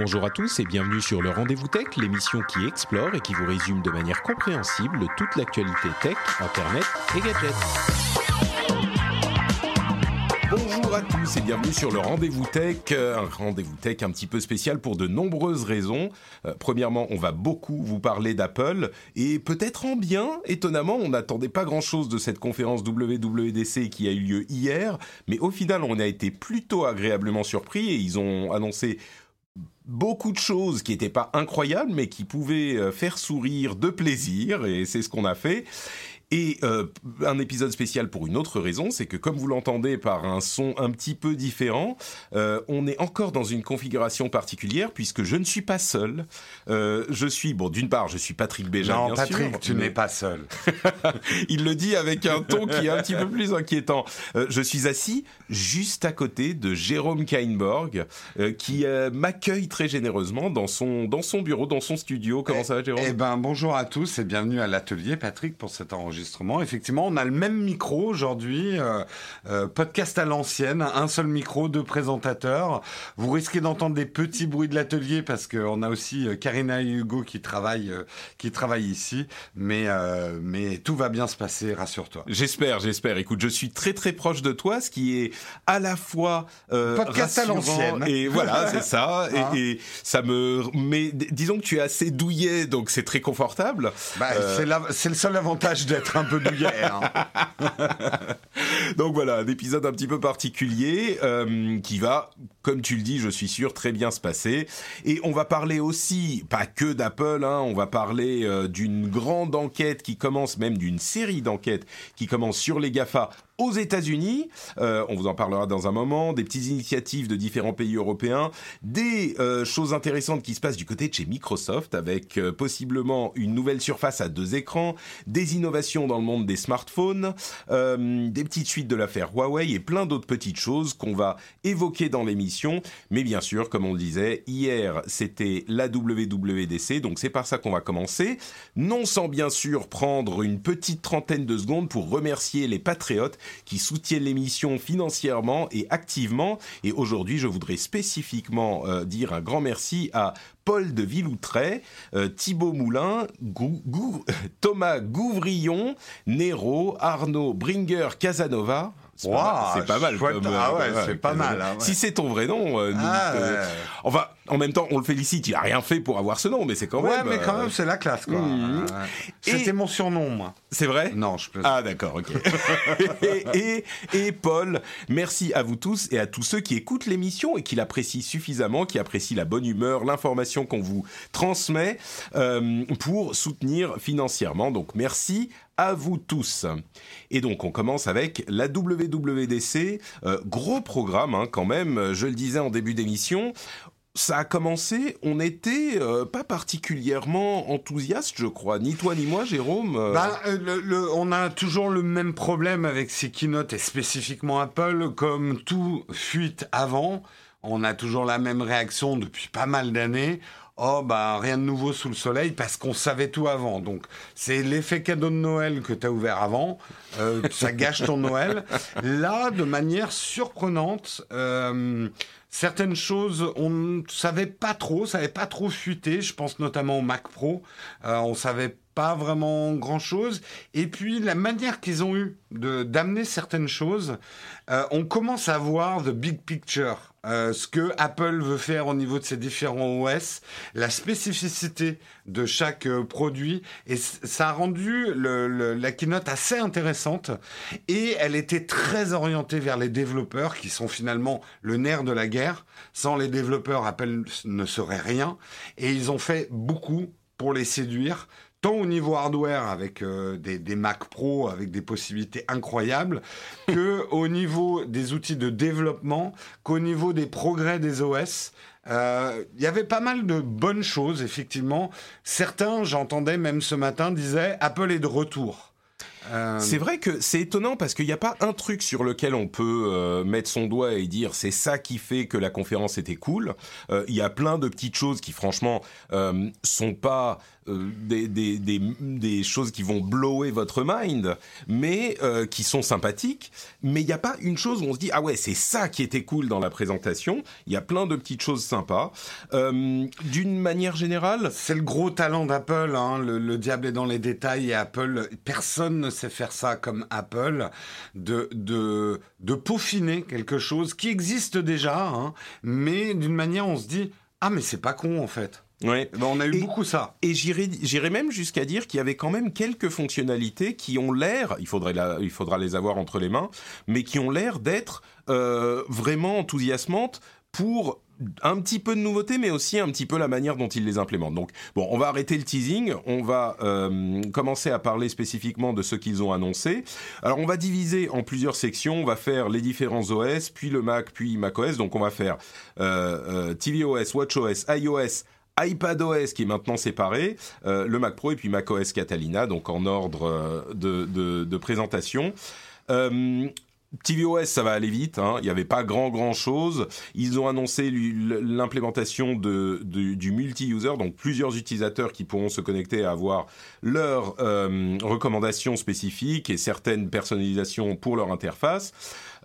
Bonjour à tous et bienvenue sur le Rendez-vous Tech, l'émission qui explore et qui vous résume de manière compréhensible toute l'actualité tech, internet et gadgets. Bonjour à tous et bienvenue sur le Rendez-vous Tech, un Rendez-vous Tech un petit peu spécial pour de nombreuses raisons. Euh, premièrement, on va beaucoup vous parler d'Apple et peut-être en bien, étonnamment, on n'attendait pas grand-chose de cette conférence WWDC qui a eu lieu hier, mais au final, on a été plutôt agréablement surpris et ils ont annoncé beaucoup de choses qui n'étaient pas incroyables, mais qui pouvaient euh, faire sourire de plaisir, et c'est ce qu'on a fait. Et euh, un épisode spécial pour une autre raison, c'est que comme vous l'entendez par un son un petit peu différent, euh, on est encore dans une configuration particulière puisque je ne suis pas seul. Euh, je suis, bon, d'une part, je suis Patrick Béja, non, bien Patrick, sûr. tu n'es pas seul. Il le dit avec un ton qui est un petit peu plus inquiétant. Euh, je suis assis juste à côté de Jérôme Kainborg, euh, qui euh, m'accueille très généreusement dans son, dans son bureau, dans son studio. Comment ça va, Jérôme? Eh ben, bonjour à tous et bienvenue à l'atelier, Patrick, pour cet enregistrement. Effectivement, on a le même micro aujourd'hui, euh, euh, podcast à l'ancienne, un seul micro, deux présentateurs. Vous risquez d'entendre des petits bruits de l'atelier parce qu'on a aussi euh, Karina et Hugo qui travaillent, euh, qui travaillent ici, mais, euh, mais tout va bien se passer, rassure-toi. J'espère, j'espère. Écoute, je suis très très proche de toi, ce qui est à la fois euh, Podcast à l'ancienne. et voilà, c'est ça. Hein et, et ça me, mais disons que tu es assez douillet, donc c'est très confortable. Bah, c'est la- c'est le seul avantage d'être un peu douillet. hein. Donc voilà, un épisode un petit peu particulier euh, qui va, comme tu le dis, je suis sûr, très bien se passer. Et on va parler aussi, pas que d'Apple, hein, on va parler euh, d'une grande enquête qui commence, même d'une série d'enquêtes qui commence sur les GAFA aux États-Unis. Euh, on vous en parlera dans un moment. Des petites initiatives de différents pays européens, des euh, choses intéressantes qui se passent du côté de chez Microsoft, avec euh, possiblement une nouvelle surface à deux écrans, des innovations dans le monde des smartphones, euh, des petites suites de l'affaire Huawei et plein d'autres petites choses qu'on va évoquer dans l'émission. Mais bien sûr, comme on le disait, hier c'était la WWDC, donc c'est par ça qu'on va commencer. Non sans bien sûr prendre une petite trentaine de secondes pour remercier les patriotes qui soutiennent l'émission financièrement et activement. Et aujourd'hui, je voudrais spécifiquement euh, dire un grand merci à Paul de Villoutray, euh, Thibaut Moulin, Gou- Gou- Thomas Gouvrillon, Nero, Arnaud Bringer Casanova. C'est pas, mal- pas comme, euh, Ah ouais, comme, c'est pas mal, hein, ouais. Si c'est ton vrai nom, euh, nous, Ah, euh, ouais. enfin, en même temps, on le félicite. Il a rien fait pour avoir ce nom, mais c'est quand Ouais, même. mais quand euh, même, c'est la classe, quoi. Mhm. Ouais. Et- C'était mon surnom, moi. C'est vrai? Non, je peux. Ah d'accord, ok. et, et, et Paul, merci à vous tous et à tous ceux qui écoutent l'émission et qui l'apprécient suffisamment, qui apprécient la bonne humeur, l'information qu'on vous transmet euh, pour soutenir financièrement. Donc merci à vous tous. Et donc on commence avec la WWDC, euh, gros programme hein, quand même, je le disais en début d'émission. Ça a commencé, on n'était euh, pas particulièrement enthousiaste, je crois, ni toi ni moi, Jérôme. euh. Ben, euh, le- le- on a toujours le même problème avec ces keynotes et spécifiquement Apple, comme tout fuite avant. On a toujours la même réaction depuis pas mal d'années. Oh, bah, rien de nouveau sous le soleil parce qu'on savait tout avant. Donc, c'est l'effet cadeau de Noël que tu as ouvert avant. Euh, ça gâche ton Noël. Là, de manière surprenante, euh, certaines choses, on ne savait pas trop, ça n'avait pas trop fuité. Je pense notamment au Mac Pro. Euh, on savait pas vraiment grand chose. Et puis, la manière qu'ils ont eu d'amener certaines choses, euh, on commence à voir the big picture. Euh, ce que Apple veut faire au niveau de ses différents OS, la spécificité de chaque euh, produit, et ça a rendu la keynote assez intéressante. Et elle était très orientée vers les développeurs, qui sont finalement le nerf de la guerre. Sans les développeurs, Apple ne serait rien. Et ils ont fait beaucoup pour les séduire tant au niveau hardware avec euh, des, des Mac Pro avec des possibilités incroyables, que au niveau des outils de développement, qu'au niveau des progrès des OS. Euh, Il y avait pas mal de bonnes choses, effectivement. Certains, j'entendais même ce matin, disaient Apple est de retour. Euh, C'est vrai que c'est étonnant parce qu'il n'y a pas un truc sur lequel on peut euh, mettre son doigt et dire c'est ça qui fait que la conférence était cool. Euh, Il y a plein de petites choses qui franchement sont pas des, des, des, des, choses qui vont blower votre mind, mais qui sont sympathiques. Mais il n'y a pas une chose où on se dit ah ouais c'est ça qui était cool dans la présentation. Il y a plein de petites choses sympas. D'une manière générale, c'est le gros talent d'Apple. Hein. Le, le, diable est dans les détails et Apple. Personne ne sait faire ça comme Apple, de de de peaufiner quelque chose qui existe déjà, hein, mais d'une manière on se dit ah mais c'est pas con en fait. Ouais. Ben, on a eu beaucoup ça. Et j'irais même jusqu'à dire qu'il y avait quand même quelques fonctionnalités qui ont l'air, il, faudrait il faudra les avoir entre les mains, mais qui ont l'air d'être euh, vraiment enthousiasmantes pour un petit peu de nouveauté, mais aussi un petit peu la manière dont ils les implémentent. Donc, bon, on va arrêter le teasing, on va euh, commencer à parler spécifiquement de ce qu'ils ont annoncé. Alors, on va diviser en plusieurs sections, on va faire les différents OS, puis le Mac, puis macOS. Donc, on va faire euh, euh, tvOS, watchOS, iOS, iPadOS qui est maintenant séparé, le Mac Pro et puis macOS Catalina, donc en ordre de, de, présentation. tvOS, ça va aller vite. Hein. Il n'y avait pas grand grand chose. Ils ont annoncé l'implémentation du multi-user, donc plusieurs utilisateurs qui pourront se connecter et avoir leurs euh, recommandations spécifiques et certaines personnalisations pour leur interface.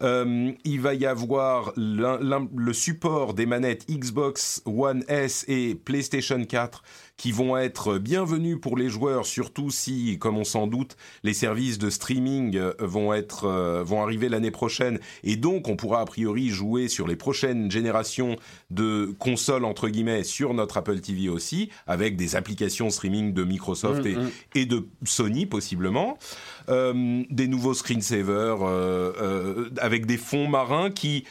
Euh, il va y avoir le support des manettes Xbox One S et PlayStation 4 qui vont être bienvenus pour les joueurs, surtout si, comme on s'en doute, les services de streaming euh, vont être euh, vont arriver l'année prochaine et donc on pourra a priori jouer sur les prochaines générations de consoles entre guillemets sur notre Apple TV aussi, avec des applications streaming de Microsoft mm, et, mm. et, de Sony possiblement, euh, des nouveaux screensavers euh, euh, avec des fonds marins qui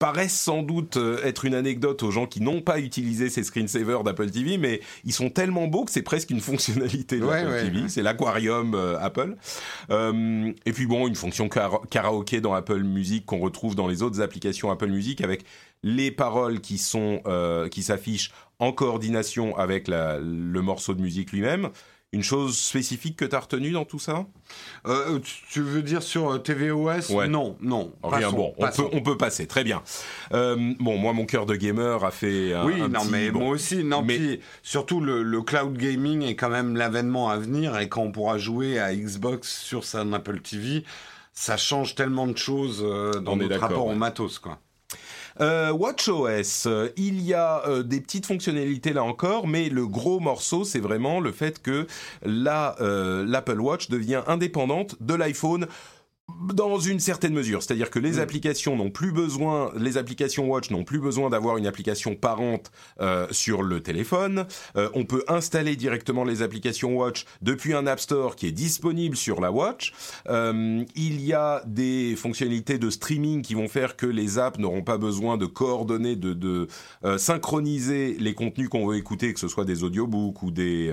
paraissent sans doute euh, être une anecdote aux gens qui n'ont pas utilisé ces screensavers d'Apple TV, mais ils sont tellement beaux que c'est presque une fonctionnalité d'Apple TV. C'est l'aquarium euh, Apple. Euh, et puis bon, une fonction karaoké dans Apple Music qu'on retrouve dans les autres applications Apple Music avec les paroles qui sont qui s'affichent en coordination avec la, le morceau de musique lui-même. Une chose spécifique que tu as retenue dans tout ça? Euh, Tu veux dire sur euh, tvOS Non, non. Rien, bon, on peut, on peut, passer, très bien. Euh, bon, moi, mon cœur de gamer a fait un, Oui, non, mais moi aussi. Non, mais... surtout, le, cloud gaming est quand même l'avènement à venir et quand on pourra jouer à Xbox sur sa Apple TV, ça change tellement de choses dans notre rapport au matos, quoi. Euh, WatchOS, euh, il y a euh, des petites fonctionnalités là encore, mais le gros morceau, c'est vraiment le fait que l'Apple Watch devient indépendante de l'iPhone dans une certaine mesure, c'est-à-dire que les mm. applications n'ont plus besoin, les applications Watch n'ont plus besoin d'avoir une application parente euh, sur le téléphone. Euh, on peut installer directement les applications Watch depuis un App Store qui est disponible sur la Watch. Euh, il y a des fonctionnalités de streaming qui vont faire que les apps n'auront pas besoin de coordonner, de, de synchroniser les contenus qu'on veut écouter, que ce soit des audiobooks ou des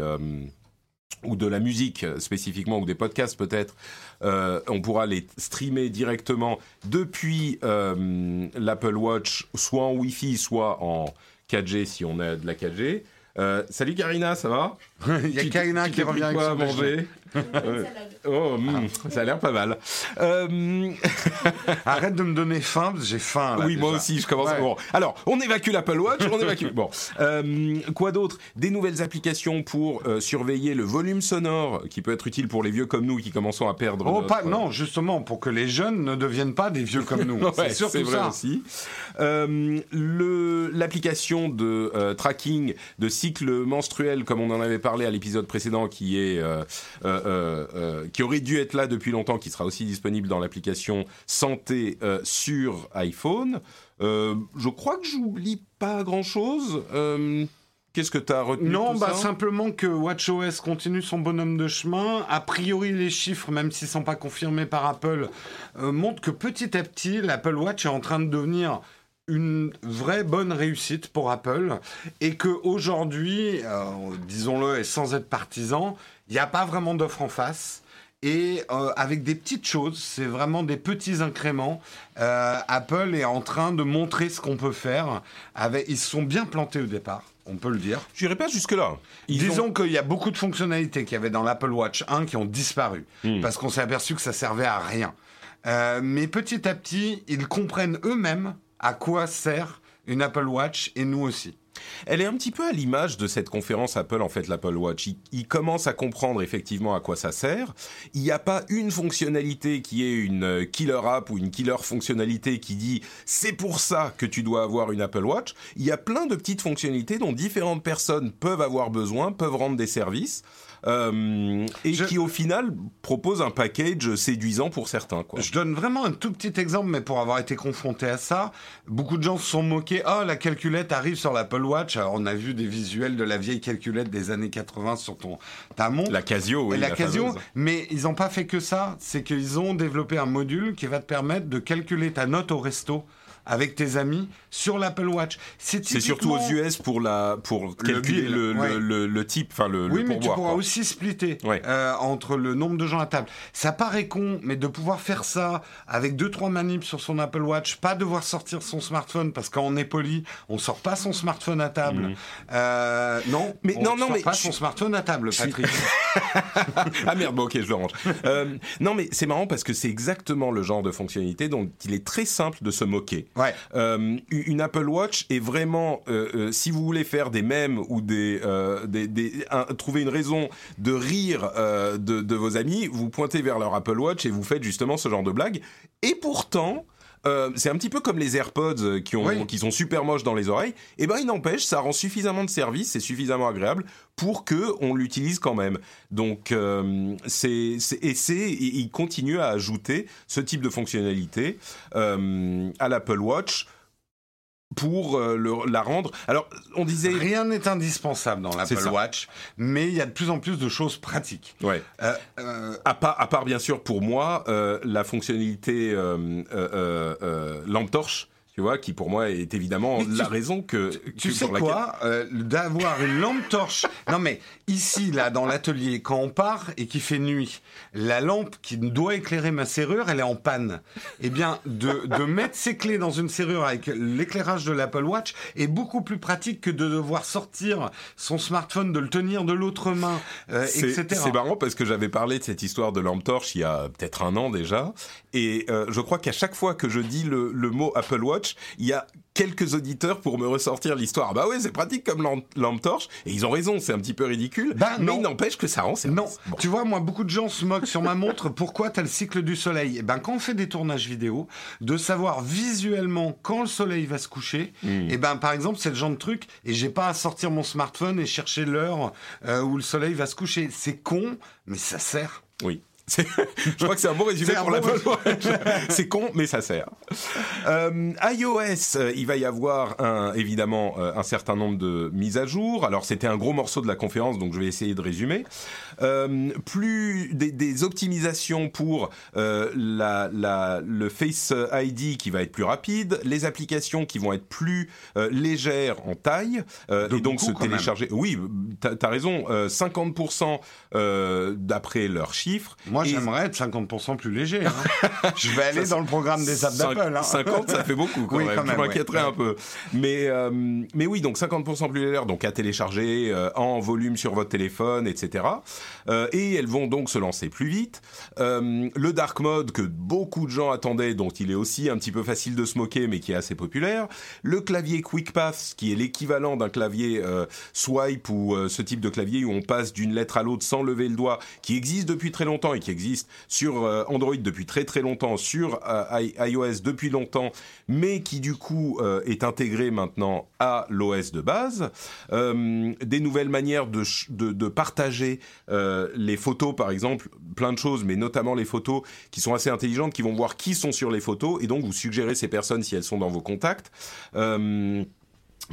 ou de la musique spécifiquement, ou des podcasts peut-être, euh, on pourra les streamer directement depuis euh, l'Apple Watch, soit en Wi-Fi, soit en 4G si on a de la 4G. Euh, salut Karina, ça va? Il y a Karina qui revient avec quoi à manger. oh, hmm, ça a l'air pas mal. Euh... Arrête de me donner faim, parce que j'ai faim. Là, oui, moi aussi, je commence. Bon, alors, on évacue l'Apple Watch, on évacue. bon, euh, quoi d'autre? Des nouvelles applications pour euh, surveiller le volume sonore, qui peut être utile pour les vieux comme nous qui commençons à perdre. Oh, pas, non, justement, pour que les jeunes ne deviennent pas des vieux comme nous. c'est surtout vrai ça. aussi. Euh, l'application de euh, tracking de cycle menstruel, comme on en avait parlé à l'épisode précédent, qui est euh, euh, euh, qui aurait dû être là depuis longtemps, qui sera aussi disponible dans l'application santé sur iPhone. je crois que j'oublie pas grand chose. Qu'est-ce que tu as retenu Non, tout bah ça simplement que WatchOS continue son bonhomme de chemin. A priori, les chiffres, même s'ils ne sont pas confirmés par Apple, montrent que petit à petit, l'Apple Watch est en train de devenir une vraie bonne réussite pour Apple et que aujourd'hui, disons-le et sans être partisan, il n'y a pas vraiment d'offre en face. Et euh, avec des petites choses, c'est vraiment des petits incréments. Euh, Apple est en train de montrer ce qu'on peut faire. Avec, ils se sont bien plantés au départ, on peut le dire. Je n'irai pas jusque-là. Disons qu'il y a beaucoup de fonctionnalités qu'il y avait dans l'Apple Watch 1 qui ont disparu. Hmm. Parce qu'on s'est aperçu que ça servait à rien. Euh, mais petit à petit, ils comprennent eux-mêmes à quoi sert une Apple Watch et nous aussi. Elle est un petit peu à l'image de cette conférence Apple, en fait, l'Apple Watch. Il, commence à comprendre effectivement à quoi ça sert. Il n'y a pas une fonctionnalité qui est une euh, killer app ou une killer fonctionnalité qui dit c'est pour ça que tu dois avoir une Apple Watch. Il y a plein de petites fonctionnalités dont différentes personnes peuvent avoir besoin, peuvent rendre des services. Euh, et qui au final propose un package séduisant pour certains. Quoi. Je donne vraiment un tout petit exemple, mais pour avoir été confronté à ça, beaucoup de gens se sont moqués. Oh, la calculette arrive sur l'Apple Watch. Alors, on a vu des visuels de la vieille calculette des années 80 sur ton ta montre. La Casio, oui. La, Casio, mais ils n'ont pas fait que ça. C'est qu'ils ont développé un module qui va te permettre de calculer ta note au resto avec tes amis sur l'Apple Watch. C'est surtout aux US pour la pour calculer le, le, le, type, enfin le. Oui, mais tu pourras aussi splitter euh, entre le nombre de gens à table. Ça paraît con, mais de pouvoir faire ça avec deux trois manips sur son Apple Watch, pas devoir sortir son smartphone parce qu'on est poli, on sort pas son smartphone à table. Mhm. Euh, non, mais on non, non, sort mais pas son smartphone à table, Patrick. ah merde, bon ok, je le range. Euh, non, mais c'est marrant parce que c'est exactement le genre de fonctionnalité dont il est très simple de se moquer. Euh, une Apple Watch est vraiment, euh, euh, si vous voulez faire des mèmes ou des, des, trouver une raison de rire de, de, vos amis, vous pointez vers leur Apple Watch et vous faites justement ce genre de blague. Et pourtant, euh, c'est un petit peu comme les AirPods euh, qui, ont, qui sont super moches dans les oreilles. Et eh ben, il n'empêche, ça rend suffisamment de service, c'est suffisamment agréable pour que on l'utilise quand même. Donc, euh, c'est, et c'est, il continue à ajouter ce type de fonctionnalité à l'Apple Watch pour euh, la rendre. Alors, on disait rien n'est indispensable dans l'Apple Watch, mais il y a de plus en plus de choses pratiques. Ouais. Euh, euh, à, part, à part bien sûr pour moi la fonctionnalité lampe torche tu vois, qui pour moi est évidemment la raison que tu sais quoi, euh, d'avoir une lampe torche. non mais ici là dans l'atelier quand on part et qu'il fait nuit, la lampe qui doit éclairer ma serrure, elle est en panne. Eh bien de, de mettre ses clés dans une serrure avec l'éclairage de l'Apple Watch est beaucoup plus pratique que de devoir sortir son smartphone, de le tenir de l'autre main, euh, etc. C'est marrant parce que j'avais parlé de cette histoire de lampe torche il y a peut-être un an déjà, et euh, je crois qu'à chaque fois que je dis le, le mot Apple Watch il y a quelques auditeurs pour me ressortir l'histoire. Bah ouais, c'est pratique comme lampe, torche. Et ils ont raison, c'est un petit peu ridicule. Bah mais il n'empêche que ça rend Non, tu vois, moi, beaucoup de gens se moquent sur ma montre. Pourquoi t'as le cycle du soleil? Et eh ben, quand on fait des tournages vidéo, de savoir visuellement quand le soleil va se coucher. Et eh ben, par exemple, c'est le genre de truc. Et j'ai pas à sortir mon smartphone et chercher l'heure euh, où le soleil va se coucher. C'est con, mais ça sert. Oui. Je crois que c'est un bon résumé pour la c'est con, mais ça sert. Euh, iOS, euh, il va y avoir un, évidemment euh, un certain nombre de mises à jour. Alors c'était un gros morceau de la conférence, donc je vais essayer de résumer. Euh, plus des, des, optimisations pour euh, la, la, le Face ID qui va être plus rapide, les applications qui vont être plus légères en taille et donc se télécharger. Oui, t'as as raison. 50% d'après leurs chiffres. Moi, j'aimerais être 50% plus léger. Hein. je vais aller dans le programme des apps d'Apple. Hein. 50, ça fait beaucoup quand même. je m'inquiéterais un peu. Mais, euh, mais oui, donc 50% plus léger, donc à télécharger euh, en volume sur votre téléphone, etc. Euh, et elles vont donc se lancer plus vite. le dark mode que beaucoup de gens attendaient, dont il est aussi un petit peu facile de se moquer, mais qui est assez populaire. Le clavier Quick Path, qui est l'équivalent d'un clavier swipe ou ce type de clavier où on passe d'une lettre à l'autre sans lever le doigt, qui existe depuis très longtemps et qui existe sur euh, Android depuis très très longtemps, sur euh, iOS depuis longtemps, mais qui du coup euh, est intégré maintenant à l'OS de base. des nouvelles manières de, de, de partager les photos, par exemple, plein de choses, mais notamment les photos qui sont assez intelligentes, qui vont voir qui sont sur les photos et donc vous suggérez ces personnes si elles sont dans vos contacts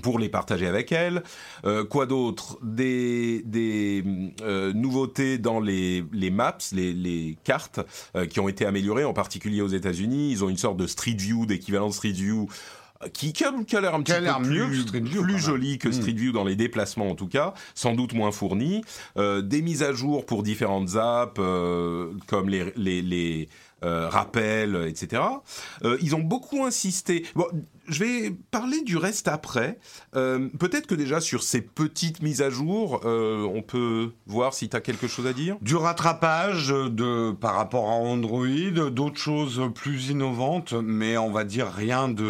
pour les partager avec elle. Euh, quoi d'autre? Des, des euh, nouveautés dans les, les maps, les, les cartes euh, qui ont été améliorées, en particulier aux États-Unis. Ils ont une sorte de Street View, d'équivalent de Street View. Qui, qui, a, l'air un petit peu plus, plus joli que hmm. Street View dans les déplacements en tout cas, sans doute moins fourni. des mises à jour pour différentes apps comme les, les, les rappels, etc. ils ont beaucoup insisté. Bon, je vais parler du reste après. Peut-être que déjà sur ces petites mises à jour, on peut voir si tu as quelque chose à dire. Du rattrapage de par rapport à Android, d'autres choses plus innovantes, mais on va dire rien de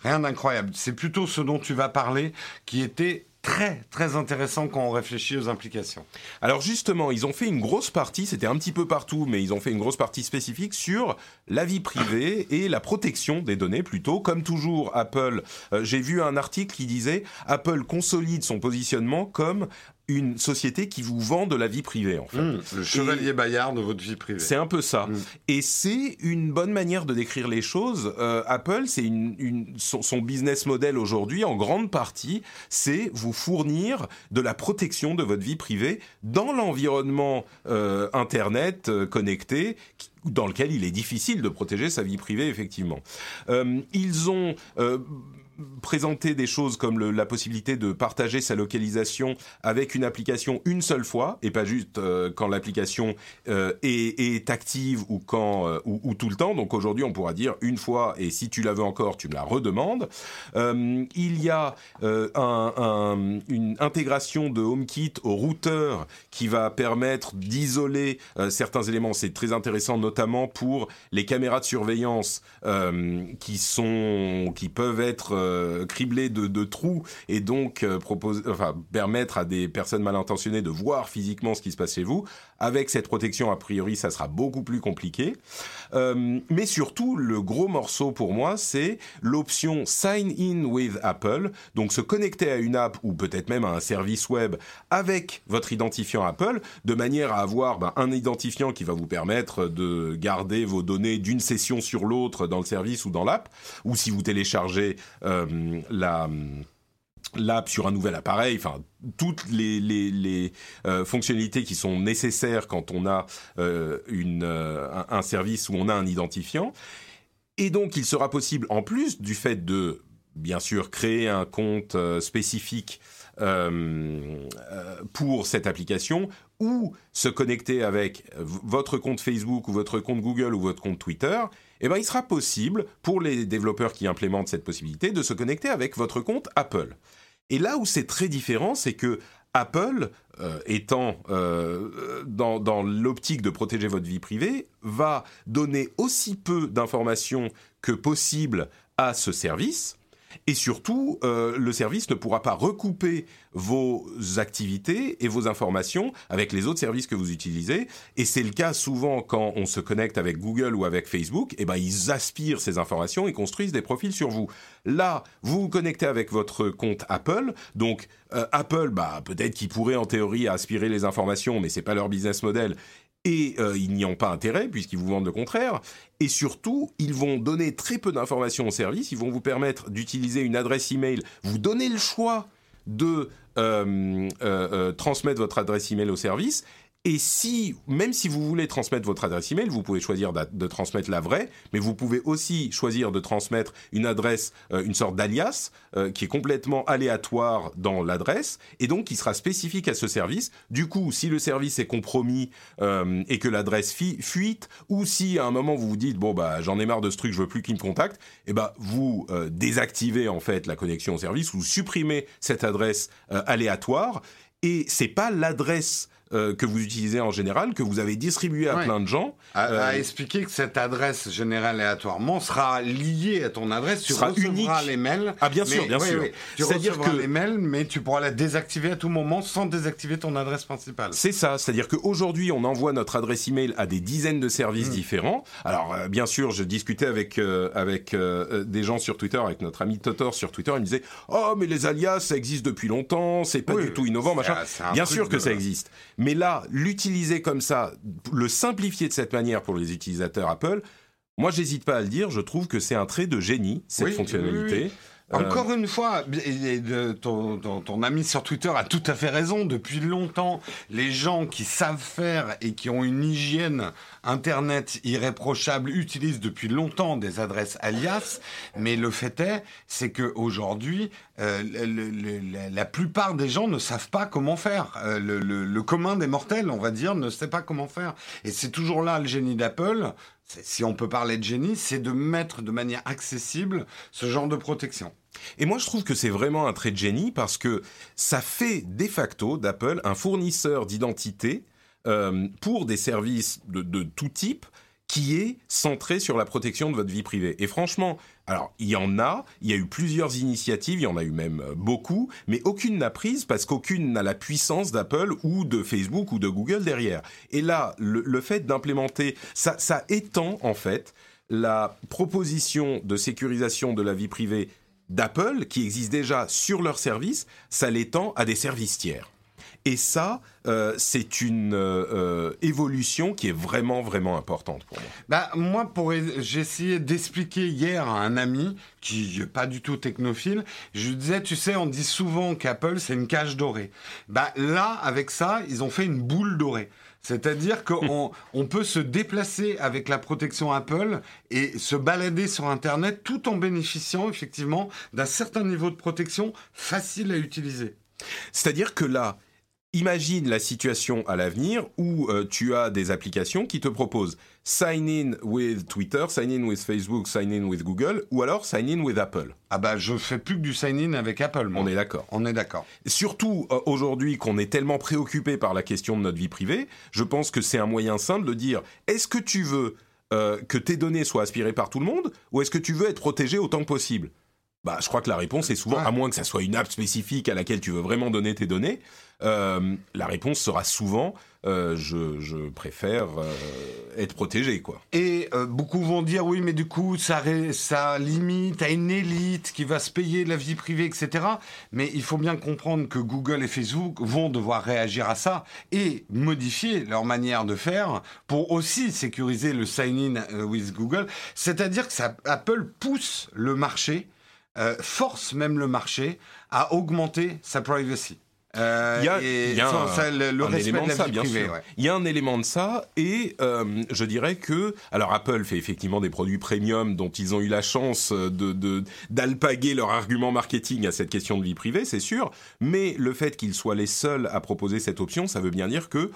rien d'incroyable. C'est plutôt ce dont tu vas parler qui était très très intéressant quand on réfléchit aux implications. Alors justement, ils ont fait une grosse partie, c'était un petit peu partout, mais ils ont fait une grosse partie spécifique sur la vie privée et la protection des données plutôt. Comme toujours, Apple, euh, j'ai vu un article qui disait Apple consolide son positionnement comme une société qui vous vend de la vie privée, en fait. Mmh, le chevalier Bayard de votre vie privée. C'est un peu ça. Mmh. Et c'est une bonne manière de décrire les choses. Euh, Apple, c'est une, son, business model aujourd'hui, en grande partie, c'est vous fournir de la protection de votre vie privée dans l'environnement euh, Internet euh, connecté dans lequel il est difficile de protéger sa vie privée, effectivement. ils ont présenter des choses comme la possibilité de partager sa localisation avec une application une seule fois et pas juste euh, quand l'application euh, est, active ou quand euh, ou, ou, tout le temps. Donc aujourd'hui, on pourra dire une fois et si tu la veux encore, tu me la redemandes. il y a un, un, une intégration de HomeKit au routeur qui va permettre d'isoler certains éléments. C'est très intéressant, notamment pour les caméras de surveillance qui sont qui peuvent être euh, de, trous et donc euh, enfin, permettre à des personnes mal intentionnées de voir physiquement ce qui se passe chez vous. Avec cette protection, a priori, ça sera beaucoup plus compliqué. Euh, mais surtout, le gros morceau pour moi, c'est l'option Sign in with Apple. Donc, se connecter à une app ou peut-être même à un service web avec votre identifiant Apple, de manière à avoir ben, un identifiant qui va vous permettre de garder vos données d'une session sur l'autre dans le service ou dans l'app. Ou si vous téléchargez euh, la l'app sur un nouvel appareil, enfin toutes les, euh, fonctionnalités qui sont nécessaires quand on a euh, euh, un, service où on a un identifiant. Et donc il sera possible, en plus du fait de, bien sûr, créer un compte spécifique pour cette application, ou se connecter avec votre compte Facebook ou votre compte Google ou votre compte Twitter, eh ben, il sera possible pour les développeurs qui implémentent cette possibilité de se connecter avec votre compte Apple. Et là où c'est très différent, c'est que Apple, euh, étant euh, dans, dans l'optique de protéger votre vie privée, va donner aussi peu d'informations que possible à ce service et surtout, euh, le service ne pourra pas recouper vos activités et vos informations avec les autres services que vous utilisez. Et c'est le cas souvent quand on se connecte avec Google ou avec Facebook. Et eh ben, ils aspirent ces informations et construisent des profils sur vous. Là, vous vous connectez avec votre compte Apple. Donc, euh, Apple, bah, peut-être qu'ils pourraient en théorie aspirer les informations, mais c'est pas leur business model et euh, ils n'y ont pas intérêt puisqu'ils vous vendent le contraire. Et surtout, ils vont donner très peu d'informations au service. Ils vont vous permettre d'utiliser une adresse email, vous donner le choix de euh, euh, transmettre votre adresse email au service et si, même si vous voulez transmettre votre adresse email, vous pouvez choisir de, transmettre la vraie, mais vous pouvez aussi choisir de transmettre une adresse, euh, une sorte d'alias, euh, qui est complètement aléatoire dans l'adresse, et donc qui sera spécifique à ce service. Du coup, si le service est compromis euh, et que l'adresse fuite, ou si à un moment vous vous dites bon bah j'en ai marre de ce truc, je veux plus qu'il me contacte, et eh ben vous désactivez en fait la connexion au service, vous supprimez cette adresse aléatoire, et c'est pas l'adresse euh, que vous utilisez en général, que vous avez distribué à plein de gens. À, euh, expliquer que cette adresse générale aléatoirement sera liée à ton adresse, tu sera recevras unique. les mails. Ah bien sûr, bien sûr. Tu c'est-à-dire que les mails, mais tu pourras la désactiver à tout moment sans désactiver ton adresse principale. C'est ça, c'est-à-dire qu'aujourd'hui on envoie notre adresse email à des dizaines de services mm. différents. Alors euh, bien sûr, je discutais avec avec des gens sur Twitter, avec notre ami Totor sur Twitter, il me disait "Oh mais les alias ça existe depuis longtemps, c'est pas du tout innovant, machin." Bien sûr que ça existe. Mais là, l'utiliser comme ça, le simplifier de cette manière pour les utilisateurs Apple, moi, j'hésite pas à le dire. Je trouve que c'est un trait de génie cette fonctionnalité. Encore une fois, ton, ami sur Twitter a tout à fait raison. Depuis longtemps, les gens qui savent faire et qui ont une hygiène Internet irréprochable utilisent depuis longtemps des adresses alias. Mais le fait est, c'est qu'aujourd'hui, la, plupart des gens ne savent pas comment faire. Le, le, commun des mortels, on va dire, ne sait pas comment faire. Et c'est toujours là le génie d'Apple, si on peut parler de génie, c'est de mettre de manière accessible ce genre de protection. Et moi, je trouve que c'est vraiment un trait de génie parce que ça fait de facto d'Apple un fournisseur d'identité euh, pour des services de, tout type qui est centré sur la protection de votre vie privée. Et franchement, alors il y en a, il y a eu plusieurs initiatives, il y en a eu même euh, beaucoup, mais aucune n'a prise parce qu'aucune n'a la puissance d'Apple ou de Facebook ou de Google derrière. Et là, le, fait d'implémenter, ça, ça étend en fait la proposition de sécurisation de la vie privée d'Apple, qui existe déjà sur leur service, ça l'étend à des services tiers. Et ça, euh, c'est une euh, évolution qui est vraiment, vraiment importante pour moi. Bah, moi, pour, j'ai essayé d'expliquer hier à un ami qui n'est pas du tout technophile, je lui disais, tu sais, on dit souvent qu'Apple, c'est une cage dorée. Bah, là, avec ça, ils ont fait une boule dorée. C'est-à-dire qu'on on peut se déplacer avec la protection Apple et se balader sur Internet tout en bénéficiant effectivement d'un certain niveau de protection facile à utiliser. C'est-à-dire que là, Imagine la situation à l'avenir où euh, tu as des applications qui te proposent sign in with Twitter, sign in with Facebook, sign in with Google, ou alors sign in with Apple. Ah bah je fais plus que du sign in avec Apple. On est d'accord. On est d'accord. Surtout euh, aujourd'hui qu'on est tellement préoccupé par la question de notre vie privée, je pense que c'est un moyen simple de dire est-ce que tu veux euh, que tes données soient aspirées par tout le monde, ou est-ce que tu veux être protégé autant que possible? Bah, je crois que la réponse est souvent, à moins que ça soit une app spécifique à laquelle tu veux vraiment donner tes données, euh, la réponse sera souvent euh, je, préfère euh, être protégé quoi. Et beaucoup vont dire oui mais du coup ça ça limite à une élite qui va se payer la vie privée etc. Mais il faut bien comprendre que Google et Facebook vont devoir réagir à ça et modifier leur manière de faire pour aussi sécuriser le sign in with Google. C'est-à-dire que ça, Apple pousse le marché euh, force même le marché à augmenter sa privacy. Euh, il y a, le, respect de, la vie privée. Il y a un élément de ça, et euh, je dirais que, alors Apple fait effectivement des produits premium dont ils ont eu la chance de d'alpaguer leur argument marketing à cette question de vie privée, c'est sûr. Mais le fait qu'ils soient les seuls à proposer cette option, ça veut bien dire que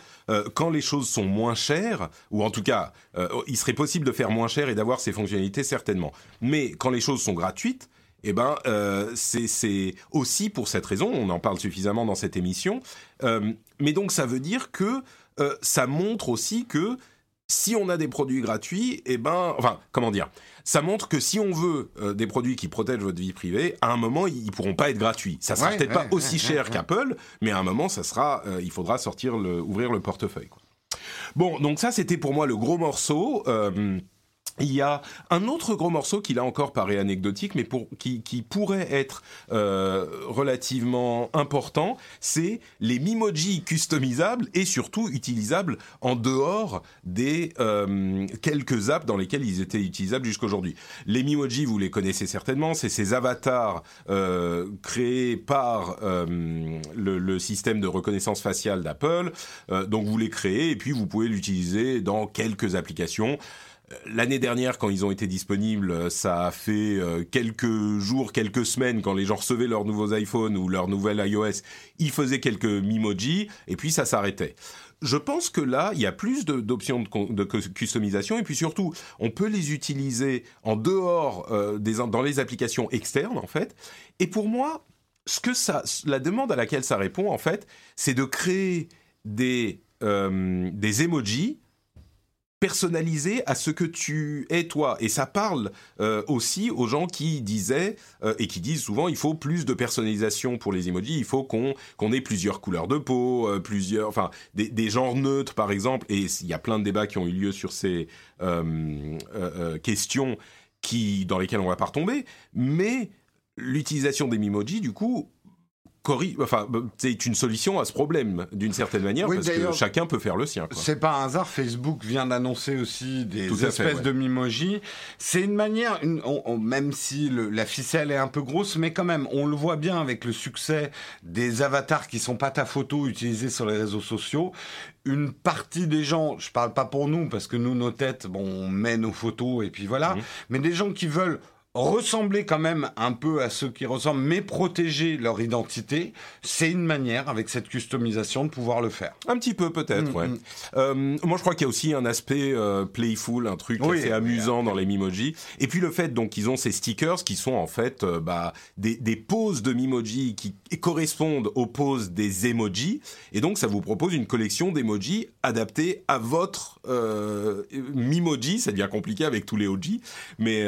quand les choses sont moins chères, ou en tout cas, il serait possible de faire moins cher et d'avoir ces fonctionnalités certainement. Mais quand les choses sont gratuites eh ben, euh, c'est aussi pour cette raison, on en parle suffisamment dans cette émission, euh, mais donc ça veut dire que euh, ça montre aussi que si on a des produits gratuits, eh ben, enfin, comment dire ça montre que si on veut des produits qui protègent votre vie privée, à un moment ils pourront pas être gratuits. Ça sera peut-être pas aussi cher qu'Apple, mais à un moment ça sera, il faudra sortir le, ouvrir le portefeuille. Quoi. Bon, donc ça c'était pour moi le gros morceau. Il y a un autre gros morceau qui là encore paraît anecdotique, mais pour, qui, qui pourrait être euh, relativement important, c'est les Mimoji customisables et surtout utilisables en dehors des euh, quelques apps dans lesquelles ils étaient utilisables jusqu'aujourd'hui. Les Mimoji, vous les connaissez certainement, c'est ces avatars euh, créés par euh, le, le, système de reconnaissance faciale d'Apple. Euh, donc vous les créez et puis vous pouvez l'utiliser dans quelques applications. L'année dernière, quand ils ont été disponibles, ça a fait euh, quelques jours, quelques semaines, quand les gens recevaient leurs nouveaux iPhones ou leur nouvelle iOS, ils faisaient quelques Mimoji, et puis ça s'arrêtait. Je pense que là, il y a plus d'options de, customisation, et puis surtout, on peut les utiliser en dehors euh, des, dans les applications externes, en fait. Et pour moi, ce que ça, la demande à laquelle ça répond, en fait, c'est de créer des, euh, des emojis personnalisé à ce que tu es toi. Et ça parle euh, aussi aux gens qui disaient euh, et qui disent souvent il faut plus de personnalisation pour les emojis, il faut qu'on ait plusieurs couleurs de peau, euh, plusieurs, enfin des, genres neutres par exemple. Et il y a plein de débats qui ont eu lieu sur ces questions qui dans lesquelles on va pas retomber. Mais l'utilisation des emojis du coup enfin, bah, c'est une solution à ce problème d'une certaine manière parce que chacun peut faire le sien. C'est pas un hasard. Facebook vient d'annoncer aussi des espèces de mimoji. C'est une manière, même si la ficelle est un peu grosse, mais quand même, on le voit bien avec le succès des avatars qui sont pas ta photo utilisés sur les réseaux sociaux. Une partie des gens, je parle pas pour nous parce que nous nos têtes, bon, on met nos photos et puis voilà, mmh. mais des gens qui veulent ressembler quand même un peu à ceux qui ressemblent, mais protéger leur identité, c'est une manière, avec cette customisation, de pouvoir le faire. Un petit peu peut-être, mm, ouais. Mm. Euh, moi, je crois qu'il y a aussi un aspect euh, playful, un truc assez amusant dans les Mimoji. Et puis le fait donc qu'ils ont ces stickers qui sont en fait euh, bah, des, des poses de Mimoji qui correspondent aux poses des emojis. Et donc, ça vous propose une collection d'emojis adaptés à votre Mimoji. Ça devient compliqué avec tous les OG, mais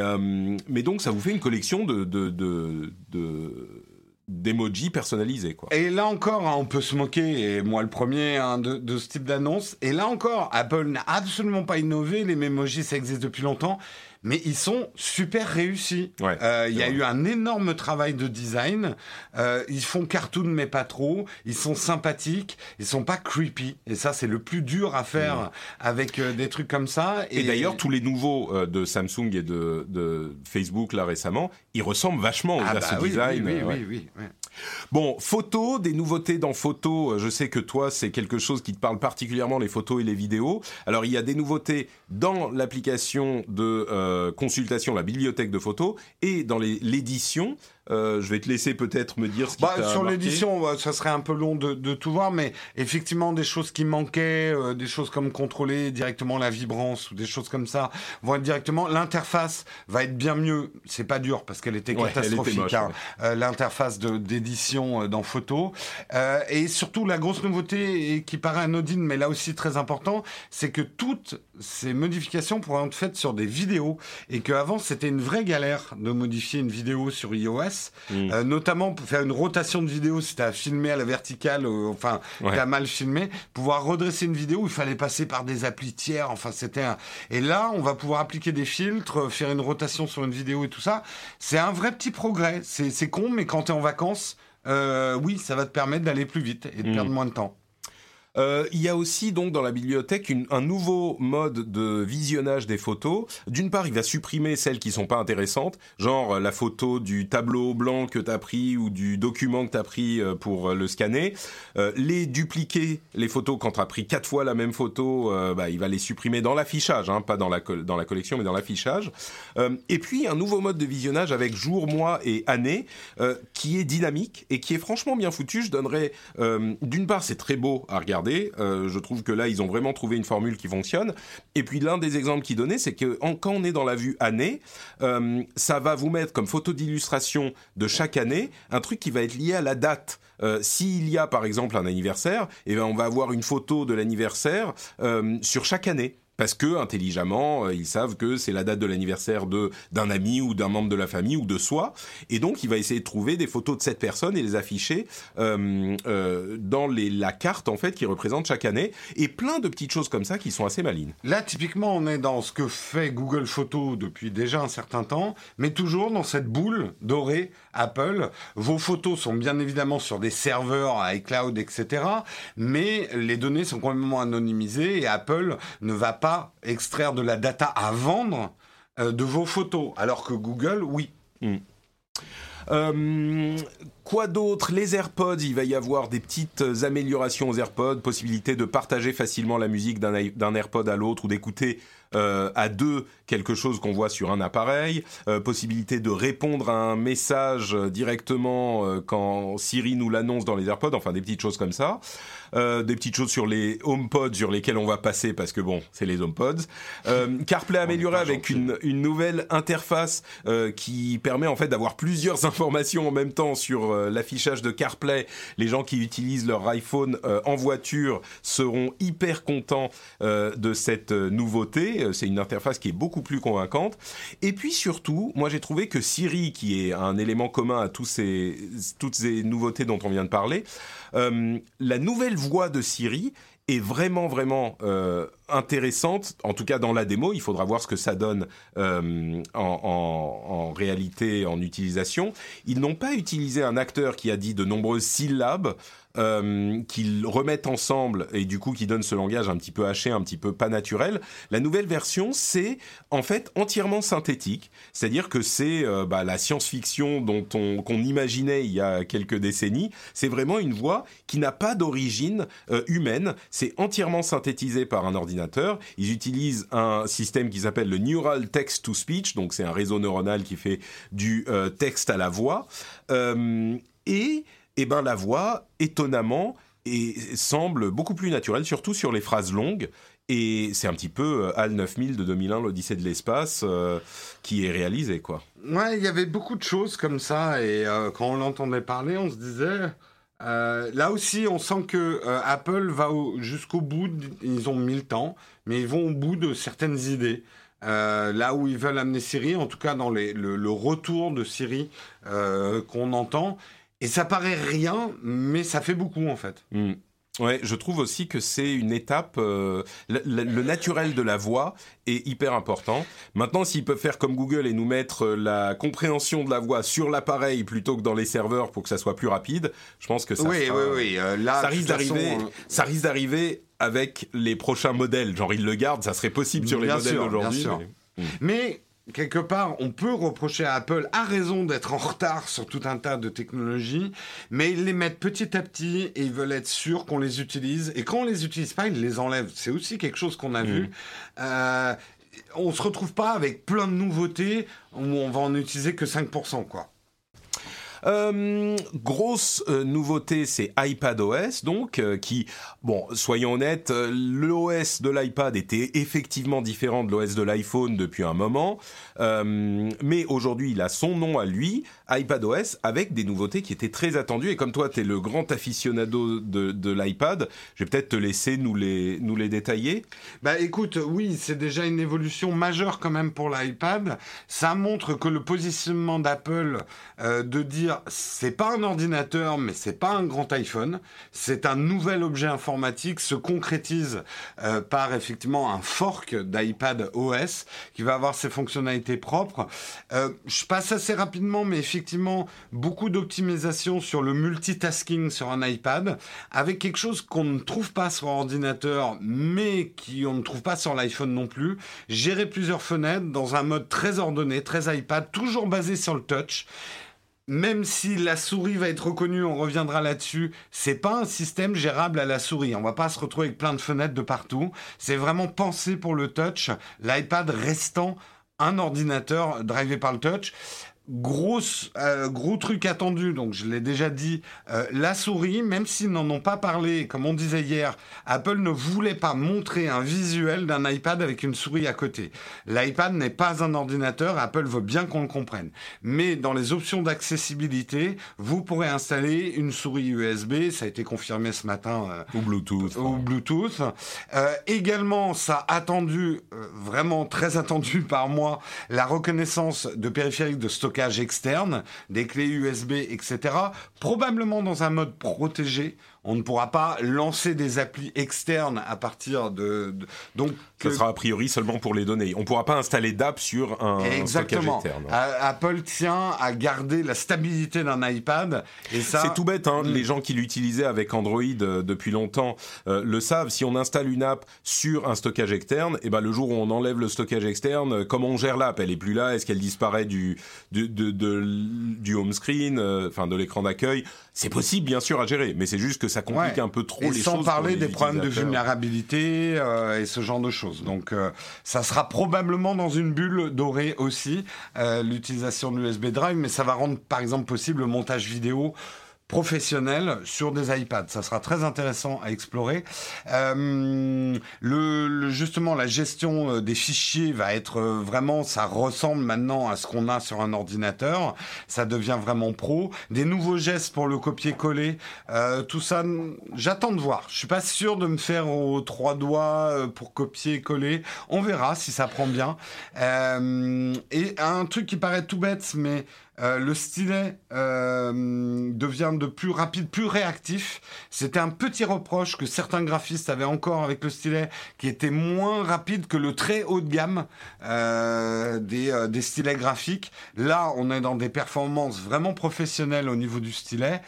mais donc donc ça vous fait une collection de, de, d'emojis personnalisés. Quoi. Et là encore, hein, on peut se moquer, et moi le premier, hein, de, ce type d'annonce. Et là encore, Apple n'a absolument pas innové. Les emojis, ça existe depuis longtemps mais ils sont super réussis. Euh, il y a eu un énorme travail de design. Euh, ils font cartoon mais pas trop. Ils sont sympathiques. Ils sont pas creepy. Et ça, c'est le plus dur à faire avec euh, des trucs comme ça. Et, d'ailleurs, tous les nouveaux de Samsung et de, de, Facebook là récemment, ils ressemblent vachement ah à ce bah design. Oui, oui, oui, Bon, photos, des nouveautés dans photos. Je sais que toi, c'est quelque chose qui te parle particulièrement, les photos et les vidéos. Alors, il y a des nouveautés dans l'application de euh, consultation, la bibliothèque de photos, et dans l'édition. Euh, je vais te laisser peut-être me dire ce qui bah, Sur l'édition, ça serait un peu long de, de, tout voir, mais effectivement, des choses qui manquaient, euh, des choses comme contrôler directement la vibrance ou des choses comme ça, vont être directement. L'interface va être bien mieux. C'est pas dur parce qu'elle était catastrophique. hein. euh, L'interface d'édition euh, dans photo. Euh, et surtout, la grosse nouveauté, et qui paraît anodine, mais là aussi très important, c'est que toutes ces modifications pourront être faites sur des vidéos et qu'avant, c'était une vraie galère de modifier une vidéo sur iOS. Mm. Euh, notamment pour faire une rotation de vidéo si tu as filmé à la verticale, euh, enfin, tu as mal filmé, pouvoir redresser une vidéo, il fallait passer par des applis tiers, enfin, c'était un... Et là, on va pouvoir appliquer des filtres, euh, faire une rotation sur une vidéo et tout ça. C'est un vrai petit progrès. C'est con, mais quand tu es en vacances, oui, ça va te permettre d'aller plus vite et de mm. perdre moins de temps. Euh, il y a aussi donc dans la bibliothèque un nouveau mode de visionnage des photos. D'une part, il va supprimer celles qui sont pas intéressantes, genre la photo du tableau blanc que tu as pris ou du document que tu as pris euh, pour euh, le scanner. les dupliquer, les photos quand tu as pris quatre fois la même photo, bah, il va les supprimer dans l'affichage, hein, pas dans la, dans la collection, mais dans l'affichage. et puis un nouveau mode de visionnage avec jour, mois et année qui est dynamique et qui est franchement bien foutu. Je donnerais, d'une part, c'est très beau à regarder euh, je trouve que là, ils ont vraiment trouvé une formule qui fonctionne. Et puis l'un des exemples qu'ils donnaient, c'est que quand on est dans la vue année, euh, ça va vous mettre comme photo d'illustration de chaque année un truc qui va être lié à la date. Euh, s'il y a par exemple un anniversaire, eh ben on va avoir une photo de l'anniversaire sur chaque année parce que intelligemment euh, ils savent que c'est la date de l'anniversaire de d'un ami ou d'un membre de la famille ou de soi et donc il va essayer de trouver des photos de cette personne et les afficher euh, euh, dans les, la carte en fait qui représente chaque année et plein de petites choses comme ça qui sont assez malines. Là typiquement on est dans ce que fait Google Photos depuis déjà un certain temps mais toujours dans cette boule dorée Apple. Vos photos sont bien évidemment sur des serveurs iCloud etc mais les données sont complètement anonymisées et Apple ne va pas extraire de la data à vendre euh, de vos photos, alors que Google, oui. Hmm. Euh, quoi d'autre? Les AirPods, il va y avoir des petites améliorations aux AirPods, possibilité de partager facilement la musique d'un AirPod à l'autre ou d'écouter euh, à deux quelque chose qu'on voit sur un appareil, euh, possibilité de répondre à un message directement euh, quand Siri nous l'annonce dans les AirPods, enfin des petites choses comme ça, des petites choses sur les HomePods sur lesquels on va passer parce que bon, c'est les HomePods. CarPlay amélioré avec une, une, nouvelle interface qui permet en fait d'avoir plusieurs informations en même temps sur l'affichage de CarPlay. Les gens qui utilisent leur iPhone en voiture seront hyper contents de cette nouveauté euh, c'est une interface qui est beaucoup plus convaincante. Et puis surtout, moi j'ai trouvé que Siri, qui est un élément commun à tous ces, toutes ces nouveautés dont on vient de parler, euh, la nouvelle voix de Siri est vraiment vraiment euh, intéressante. En tout cas dans la démo, il faudra voir ce que ça donne en, en, réalité en utilisation. Ils n'ont pas utilisé un acteur qui a dit de nombreuses syllabes. Euh, qu'ils remettent ensemble et du coup qui donnent ce langage un petit peu haché, un petit peu pas naturel. La nouvelle version, c'est en fait entièrement synthétique, c'est-à-dire que c'est euh, bah, la science-fiction dont on qu'on imaginait il y a quelques décennies. C'est vraiment une voix qui n'a pas d'origine euh, humaine. C'est entièrement synthétisé par un ordinateur. Ils utilisent un système qui s'appelle le Neural Text to Speech, donc c'est un réseau neuronal qui fait du texte à la voix. et eh ben la voix, étonnamment, semble beaucoup plus naturelle, surtout sur les phrases longues. Et c'est un petit peu euh, HAL 9000 de 2001, l'Odyssée de l'espace, euh, qui est réalisé, quoi. Ouais, il y avait beaucoup de choses comme ça, et euh, quand on l'entendait parler, on se disait... là aussi, on sent que Apple va jusqu'au bout, ils ont mis le temps, mais ils vont au bout de certaines idées. là où ils veulent amener Siri, en tout cas dans le, retour de Siri qu'on entend, et ça paraît rien, mais ça fait beaucoup en fait. Hmm. Ouais, je trouve aussi que c'est une étape. Euh, le, naturel de la voix est hyper important. Maintenant, s'ils peuvent faire comme Google et nous mettre la compréhension de la voix sur l'appareil plutôt que dans les serveurs pour que ça soit plus rapide, je pense que ça. Oui, oui, oui. Euh, là, ça risque d'arriver. Euh, ça risque d'arriver avec les prochains modèles. Genre, ils le gardent, ça serait possible sur les modèles d'aujourd'hui. Mais... mais quelque part, on peut reprocher à Apple, à raison d'être en retard sur tout un tas de technologies, mais ils les mettent petit à petit et ils veulent être sûrs qu'on les utilise. Et quand on les utilise pas, ils les enlèvent. C'est aussi quelque chose qu'on a mm. vu. Euh, on se retrouve pas avec plein de nouveautés où on va en utiliser que 5%, quoi. Euh, grosse euh, nouveauté, c'est iPadOS, donc, euh, qui, bon, soyons honnêtes, l'OS de l'iPad était effectivement différent de l'OS de l'iPhone depuis un moment, mais aujourd'hui, il a son nom à lui, iPadOS, avec des nouveautés qui étaient très attendues. Et comme toi, tu es le grand aficionado de, l'iPad, je vais peut-être te laisser nous les, nous les détailler. Bah écoute, oui, c'est déjà une évolution majeure quand même pour l'iPad. Ça montre que le positionnement d'Apple de dire c'est pas un ordinateur, mais c'est pas un grand iPhone. C'est un nouvel objet informatique, se concrétise euh, par effectivement un fork d'iPad OS qui va avoir ses fonctionnalités propres. Euh, je passe assez rapidement, mais effectivement beaucoup d'optimisation sur le multitasking sur un iPad, avec quelque chose qu'on ne trouve pas sur ordinateur, mais qui on ne trouve pas sur l'iPhone non plus. Gérer plusieurs fenêtres dans un mode très ordonné, très iPad, toujours basé sur le touch même si la souris va être reconnue, on reviendra là-dessus, c'est pas un système gérable à la souris. On va pas se retrouver avec plein de fenêtres de partout. C'est vraiment pensé pour le touch, l'iPad restant un ordinateur drivé par le touch grosse, euh, gros truc attendu, donc je l'ai déjà dit, euh, la souris, même s'ils n'en ont pas parlé, comme on disait hier, Apple ne voulait pas montrer un visuel d'un iPad avec une souris à côté. L'iPad n'est pas un ordinateur, Apple veut bien qu'on le comprenne. Mais dans les options d'accessibilité, vous pourrez installer une souris USB, ça a été confirmé ce matin. Euh, ou Bluetooth. Ou Bluetooth. également, ça attendu, vraiment très attendu par moi, la reconnaissance de périphériques de stockage externe, des clés USB, etc. Probablement dans un mode protégé on ne pourra pas lancer des applis externes à partir de, donc ça sera a priori seulement pour les données. On ne pourra pas installer d'app sur un Exactement. stockage externe. Apple tient à garder la stabilité d'un iPad et ça. C'est tout bête. Hein. Hmm. Les gens qui l'utilisaient avec Android euh, depuis longtemps euh, le savent. Si on installe une app sur un stockage externe, et eh ben le jour où on enlève le stockage externe, euh, comment on gère l'app? Elle est plus là? Est-ce qu'elle disparaît du du, de, du home screen, enfin de l'écran d'accueil? C'est possible bien sûr à gérer, mais c'est juste que ça complique un peu trop et les sans parler des problèmes de vulnérabilité euh, et ce genre de choses. Donc euh, ça sera probablement dans une bulle dorée aussi euh, l'utilisation de l'USB Drive, mais ça va rendre par exemple possible le montage vidéo professionnels sur des iPads. Ça sera très intéressant à explorer. Euh, justement, la gestion euh, des fichiers va être euh, vraiment, ça ressemble maintenant à ce qu'on a sur un ordinateur. Ça devient vraiment pro. Des nouveaux gestes pour le copier-coller. Tout ça, j'attends de voir. Je suis pas sûr de me faire aux trois doigts pour copier-coller. On verra si ça prend bien. et un truc qui paraît tout bête, mais euh, le stylet euh, devient de plus rapide, plus réactif. C'était un petit reproche que certains graphistes avaient encore avec le stylet, qui était moins rapide que le très haut de gamme euh, des, des stylets graphiques. Là, on est dans des performances vraiment professionnelles au niveau du stylet.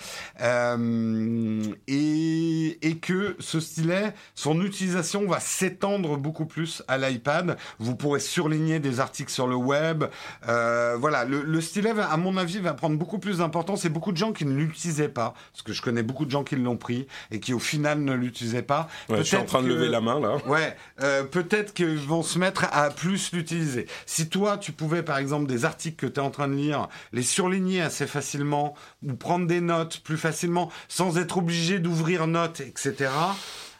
et, que ce stylet, son utilisation va s'étendre beaucoup plus à l'iPad. Vous pourrez surligner des articles sur le web. voilà, le, le stylet va à mon avis, va prendre beaucoup plus d'importance et beaucoup de gens qui ne l'utilisaient pas, parce que je connais beaucoup de gens qui l'ont pris et qui au final ne l'utilisaient pas. je suis en train de lever la main là. Ouais, euh, peut-être qu'ils vont se mettre à plus l'utiliser. Si toi, tu pouvais par exemple des articles que tu es en train de lire, les surligner assez facilement ou prendre des notes plus facilement sans être obligé d'ouvrir notes, etc.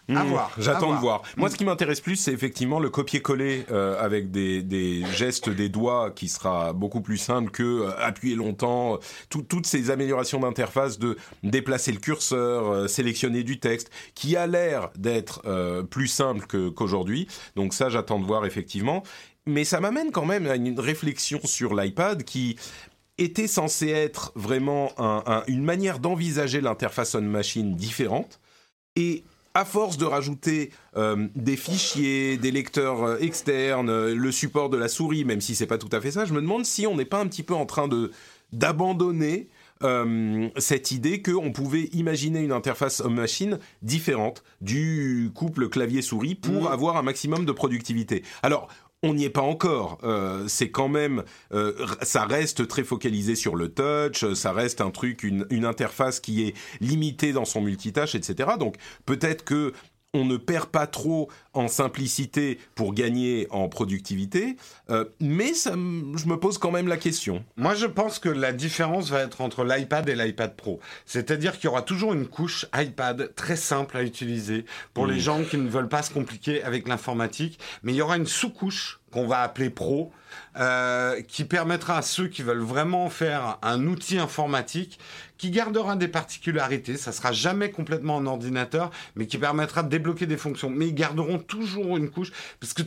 Mmh, J'attends de voir. Moi, ce qui m'intéresse plus, c'est effectivement le copier-coller euh, avec des, des, gestes des doigts qui sera beaucoup plus simple que euh, appuyer longtemps. toutes ces améliorations d'interface de déplacer le curseur, euh, sélectionner du texte, qui a l'air d'être plus simple qu'aujourd'hui. Donc ça, j'attends de voir effectivement. Mais ça m'amène quand même à une réflexion sur l'iPad qui était censé être vraiment un, un, une manière d'envisager l'interface on-machine différente. Et à force de rajouter euh, des fichiers, des lecteurs euh, externes, euh, le support de la souris, même si c'est pas tout à fait ça, je me demande si on n'est pas un petit peu en train de d'abandonner cette idée qu'on pouvait imaginer une interface homme-machine différente du couple clavier-souris pour mmh. avoir un maximum de productivité. Alors, on n'y est pas encore. Euh, c'est quand même, euh, ça reste très focalisé sur le touch, ça reste un truc, une, une interface qui est limitée dans son multitâche, etc. Donc peut-être que on ne perd pas trop en simplicité pour gagner en productivité, euh, mais ça, je me pose quand même la question. Moi, je pense que la différence va être entre l'iPad et l'iPad Pro. C'est-à-dire qu'il y aura toujours une couche iPad très simple à utiliser pour les gens qui ne veulent pas se compliquer avec l'informatique, mais il y aura une sous-couche qu'on va appeler Pro, euh, qui permettra à ceux qui veulent vraiment faire un outil informatique qui gardera des particularités, ça sera jamais complètement un ordinateur, mais qui permettra de débloquer des fonctions. Mais ils garderont toujours une couche, parce que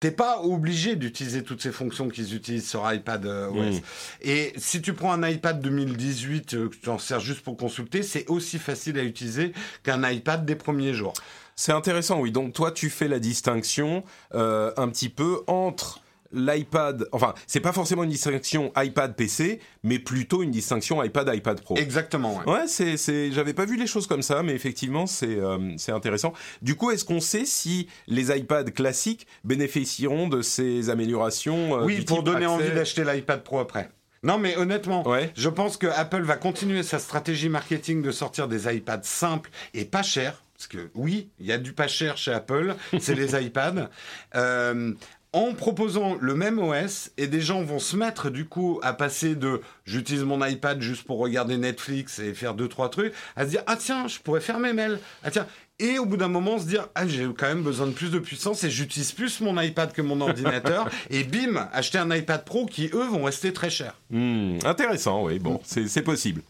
T'es pas obligé d'utiliser toutes ces fonctions qu'ils utilisent sur iPad euh, OS. Et si tu prends un iPad 2018 euh, que tu en sers juste pour consulter, c'est aussi facile à utiliser qu'un iPad des premiers jours. C'est intéressant, oui. Donc toi, tu fais la distinction euh, un petit peu entre l'iPad, enfin, c'est pas forcément une distinction iPad PC, mais plutôt une distinction iPad iPad Pro. Exactement. Ouais, ouais c'est, j'avais pas vu les choses comme ça, mais effectivement, c'est, euh, c'est intéressant. Du coup, est-ce qu'on sait si les iPads classiques bénéficieront de ces améliorations euh, Oui, pour donner envie d'acheter l'iPad Pro après. Non, mais honnêtement, je pense que Apple va continuer sa stratégie marketing de sortir des iPads simples et pas chers. Parce que oui, il y a du pas cher chez Apple, c'est les iPads. Euh, en proposant le même OS et des gens vont se mettre du coup à passer de j'utilise mon iPad juste pour regarder Netflix et faire deux trois trucs à se dire ah tiens je pourrais faire mes mails. Ah tiens et au bout d'un moment se dire ah j'ai quand même besoin de plus de puissance et j'utilise plus mon iPad que mon ordinateur et bim acheter un iPad Pro qui eux vont rester très chers. Hmm, intéressant oui bon c'est possible.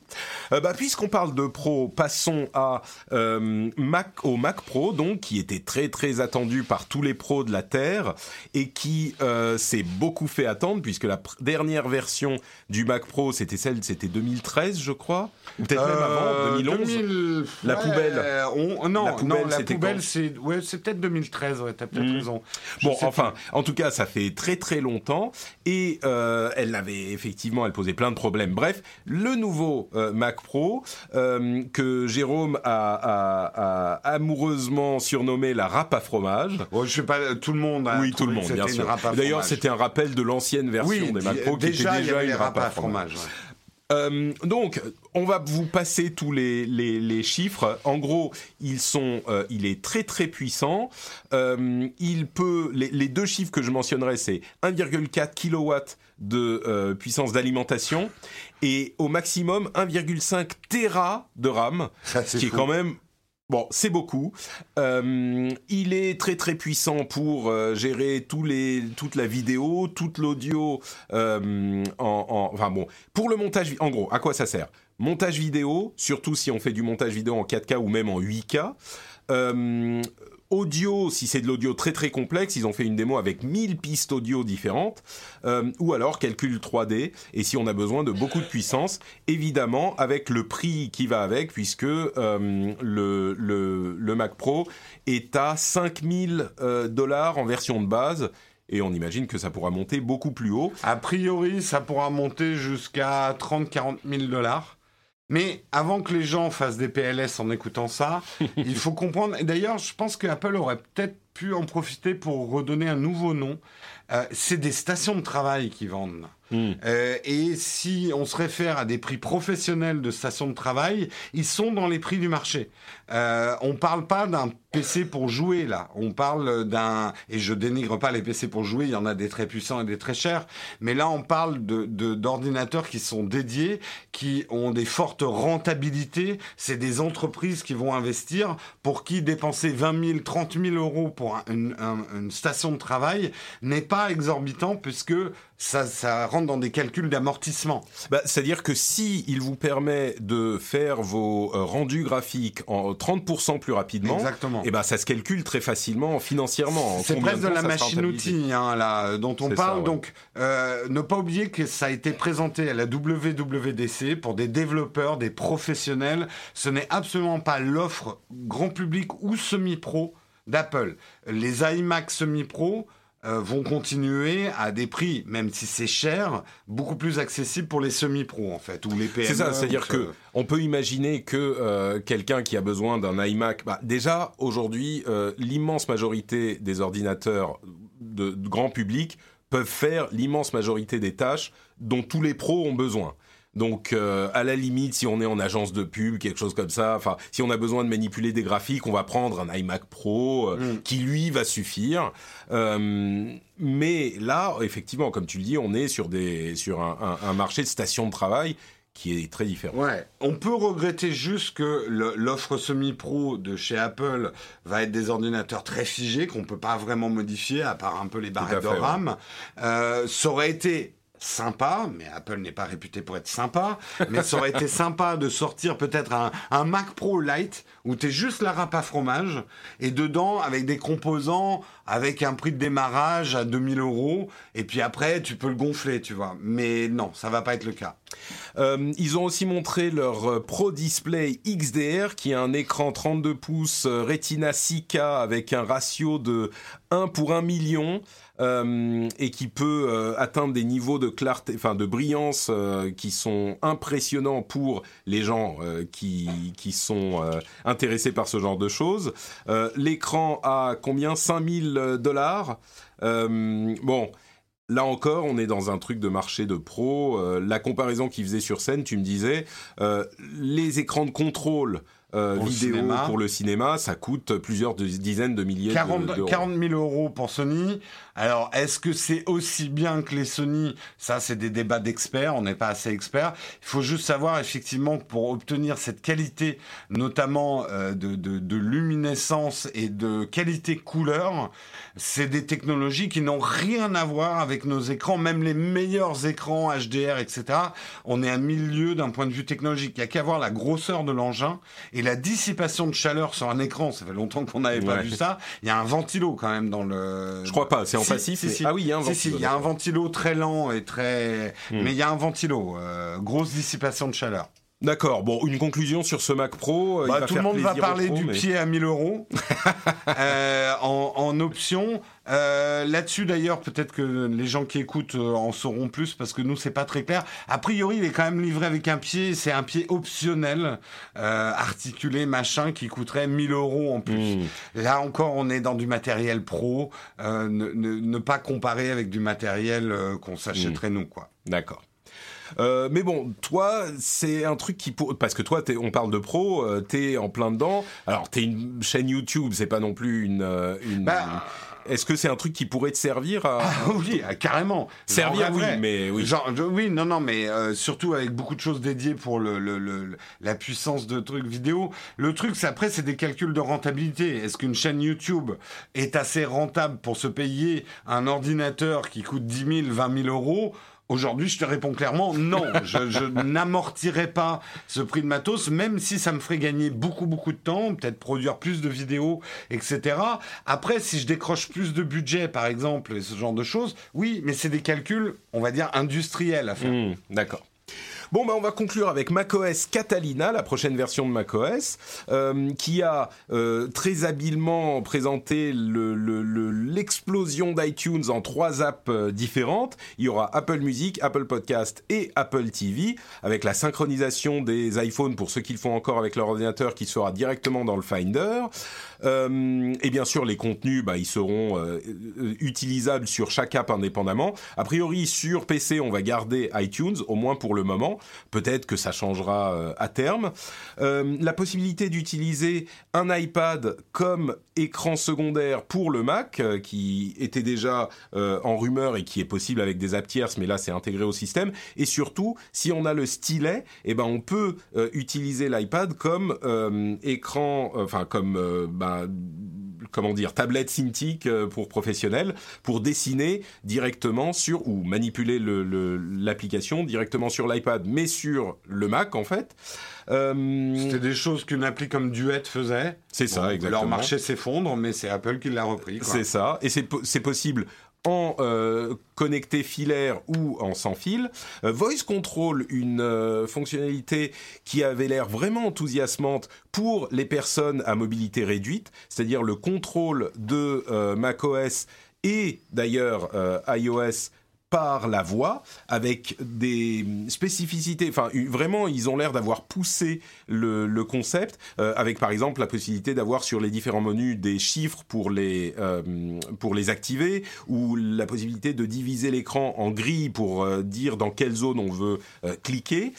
Euh, bah, puisqu'on parle de Pro passons à euh, Mac au Mac Pro donc qui était très très attendu par tous les pros de la terre et qui euh, s'est beaucoup fait attendre puisque la dernière version du Mac Pro c'était celle c'était 2013 je crois peut-être même avant 2011 la poubelle. non non, la poubelle, c'est ouais, c'est peut-être 2013. Ouais, t'as peut-être hmm. raison. bon, enfin, en tout cas, ça fait très très longtemps et euh, elle avait effectivement, elle posait plein de problèmes. Bref, le nouveau euh, Mac Pro euh, que Jérôme a, amoureusement surnommé la râpe à fromage. je sais pas, tout le monde. A oui, tout le monde, bien sûr. D'ailleurs, c'était un rappel de l'ancienne version des Mac Pro qui était déjà une râpe à fromage. Euh, donc, on va vous passer tous les, les, chiffres. En gros, ils sont, euh, il est très très puissant. Euh, il peut, les, les, deux chiffres que je mentionnerai, c'est 1,4 kW de puissance d'alimentation et au maximum 1,5 Tera de RAM, ce qui est quand même Bon, c'est beaucoup. Euh, il est très très puissant pour euh, gérer tous les, toute la vidéo, toute l'audio. Euh, en, enfin bon, pour le montage, en gros, à quoi ça sert? Montage vidéo, surtout si on fait du montage vidéo en 4K ou même en 8K. Audio, si c'est de l'audio très très complexe, ils ont fait une démo avec 1000 pistes audio différentes, euh, ou alors calcul 3D, et si on a besoin de beaucoup de puissance, évidemment avec le prix qui va avec, puisque euh, le, le, Mac Pro est à 5000 euh, dollars en version de base, et on imagine que ça pourra monter beaucoup plus haut. A priori, ça pourra monter jusqu'à 30-40 000 dollars. Mais avant que les gens fassent des PLS en écoutant ça, il faut comprendre. D'ailleurs, je pense qu'Apple aurait peut-être pu en profiter pour redonner un nouveau nom. Euh, c'est des stations de travail qui vendent. Hmm. Euh, et si on se réfère à des prix professionnels de stations de travail, ils sont dans les prix du marché. Euh, on parle pas d'un PC pour jouer là. On parle d'un et je dénigre pas les PC pour jouer. Il y en a des très puissants et des très chers. Mais là, on parle de d'ordinateurs qui sont dédiés, qui ont des fortes rentabilités. C'est des entreprises qui vont investir pour qui dépenser 20 000, 30 000 euros pour une, une station de travail n'est pas exorbitant puisque ça, ça rentre dans des calculs d'amortissement. Bah, C'est-à-dire que si il vous permet de faire vos euh, rendus graphiques en 30% plus rapidement, Exactement. et eh ben ça se calcule très facilement financièrement. C'est presque de, la machine-outil hein, là, dont on parle. Donc, euh, ne pas oublier que ça a été présenté à la WWDC pour des développeurs, des professionnels. Ce n'est absolument pas l'offre grand public ou semi-pro d'Apple. Les iMac semi-pro euh, vont continuer à des prix, même si c'est cher, beaucoup plus accessibles pour les semi-pros en fait, ou les PME. C'est ça, c'est-à-dire que on peut imaginer que euh, quelqu'un qui a besoin d'un iMac, bah, déjà aujourd'hui, euh, l'immense majorité des ordinateurs de, de grand public peuvent faire l'immense majorité des tâches dont tous les pros ont besoin. Donc, euh, à la limite, si on est en agence de pub, quelque chose comme ça, enfin, si on a besoin de manipuler des graphiques, on va prendre un iMac Pro euh, mm. qui lui va suffire. Euh, mais là, effectivement, comme tu le dis, on est sur des sur un, un, marché de station de travail qui est très différent. Ouais, on peut regretter juste que l'offre semi-pro de chez Apple va être des ordinateurs très figés qu'on peut pas vraiment modifier à part un peu les barrettes de RAM. ça aurait été sympa, mais Apple n'est pas réputé pour être sympa, mais ça aurait été sympa de sortir peut-être un, Mac Pro Lite où tu es juste la râpe à fromage et dedans avec des composants avec un prix de démarrage à 2000 euros et puis après tu peux le gonfler, tu vois. Mais non, ça va pas être le cas. Euh, ils ont aussi montré leur euh, Pro Display XDR qui a un écran 32 pouces euh, Retina 6K avec un ratio de 1 pour 1 million. Euh, et qui peut euh, atteindre des niveaux de clarté, enfin de brillance euh, qui sont impressionnants pour les gens qui, qui sont intéressés par ce genre de choses. L'écran a combien? 5000 dollars. bon. Là encore, on est dans un truc de marché de pro. la comparaison qu'ils faisaient sur scène, tu me disais, les écrans de contrôle euh, vidéo pour le cinéma, ça coûte plusieurs dizaines de milliers 40, d'euros. 40 000 euros pour Sony. Alors, est-ce que c'est aussi bien que les Sony? Ça, c'est des débats d'experts. On n'est pas assez experts. Il faut juste savoir effectivement que pour obtenir cette qualité, notamment euh, de, de, de, luminescence et de qualité couleur, c'est des technologies qui n'ont rien à voir avec nos écrans, même les meilleurs écrans HDR, etc. On est à milieu d'un point de vue technologique. Il n'y a qu'à voir la grosseur de l'engin et la dissipation de chaleur sur un écran, ça fait longtemps qu'on n'avait pas vu ça. Il y a un ventilo quand même dans le. Je crois pas, c'est en passif. Ah oui, il y a un ventilo. il y a un ventilo très lent et très. Hmm. Mais il y a un ventilo, euh, grosse dissipation de chaleur. D'accord. Bon, une conclusion sur ce Mac Pro. Bah, tout le monde va parler du pied à 1000 euros euh, en, en, option. Euh, Là-dessus, d'ailleurs, peut-être que les gens qui écoutent euh, en sauront plus parce que nous, c'est pas très clair. A priori, il est quand même livré avec un pied. C'est un pied optionnel, euh, articulé, machin, qui coûterait 1000 euros en plus. Hmm. Là encore, on est dans du matériel pro. Euh, ne, ne, ne, pas comparer avec du matériel euh, qu'on s'achèterait mmh. nous, quoi. D'accord. Euh, mais bon, toi, c'est un truc qui parce que toi, on parle de pro, euh, t'es en plein dedans. Alors, t'es une chaîne YouTube, c'est pas non plus une. Euh, une... Bah, est-ce que c'est un truc qui pourrait te servir à... Ah oui, ah, carrément. Servir, oui, mais oui. Genre, oui, non, non, mais euh, surtout avec beaucoup de choses dédiées pour le, le, le, la puissance de trucs vidéo. Le truc, c'est après, c'est des calculs de rentabilité. Est-ce qu'une chaîne YouTube est assez rentable pour se payer un ordinateur qui coûte 10 000, 20 000 euros? Aujourd'hui, je te réponds clairement non. Je, n'amortirai pas ce prix de matos, même si ça me ferait gagner beaucoup, beaucoup de temps, peut-être produire plus de vidéos, etc. Après, si je décroche plus de budget, par exemple, et ce genre de choses, oui, mais c'est des calculs, on va dire, industriels à faire. Mmh, D'accord. Bon, bah, on va conclure avec macOS Catalina, la prochaine version de macOS, euh, qui a euh, très habilement présenté l'explosion le, le, d'iTunes en trois apps euh, différentes. Il y aura Apple Music, Apple Podcast et Apple TV, avec la synchronisation des iPhones pour ceux qui le font encore avec leur ordinateur, qui sera directement dans le Finder. Euh, et bien sûr, les contenus, bah, ils seront euh, utilisables sur chaque app indépendamment. A priori, sur PC, on va garder iTunes, au moins pour le moment. Peut-être que ça changera euh, à terme. Euh, la possibilité d'utiliser un iPad comme écran secondaire pour le Mac, euh, qui était déjà en rumeur et qui est possible avec des apps tierces, mais là c'est intégré au système. Et surtout, si on a le stylet, eh ben on peut utiliser l'iPad comme écran, enfin comme bah, comment dire, tablette Cintiq pour professionnels, pour dessiner directement sur, ou manipuler l'application le, directement sur l'iPad, mais sur le Mac en fait. Euh, C'était des choses qu'une appli comme Duet faisait. C'est bon, ça, exactement. Leur marché s'effondre, mais c'est Apple qui l'a repris. C'est ça, et c'est possible euh, connecté filaire ou en sans fil. Euh, Voice Control, une euh, fonctionnalité qui avait l'air vraiment enthousiasmante pour les personnes à mobilité réduite, c'est-à-dire le contrôle de macOS et d'ailleurs iOS par la voix, avec des spécificités. Enfin, vraiment, ils ont l'air d'avoir poussé le, le concept, euh, avec par exemple la possibilité d'avoir sur les différents menus des chiffres pour les euh, pour les activer, ou la possibilité de diviser l'écran en grilles pour euh, dire dans quelle zone on veut cliquer.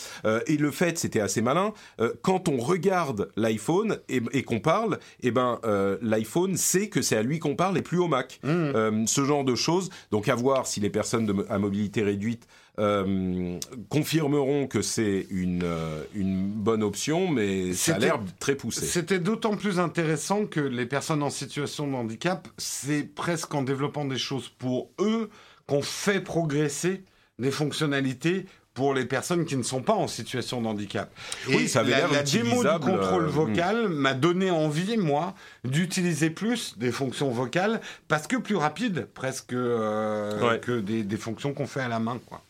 Et le fait, c'était assez malin. quand on regarde l'iPhone et, et qu'on parle, eh ben l'iPhone sait que c'est à lui qu'on parle et plus au Mac. Mmh. ce genre de choses. Donc à voir si les personnes de à mobilité réduite euh, confirmeront que c'est une, euh, une bonne option, mais ça a l'air très poussé. C'était d'autant plus intéressant que les personnes en situation de handicap, c'est presque en développant des choses pour eux qu'on fait progresser des fonctionnalités pour les personnes qui ne sont pas en situation de handicap. Et oui, ça avait la, la démo du contrôle vocal m'a donné envie, moi, d'utiliser plus des fonctions vocales parce que plus rapide, presque, euh, Ouais. que des, des fonctions qu'on fait à la main, quoi.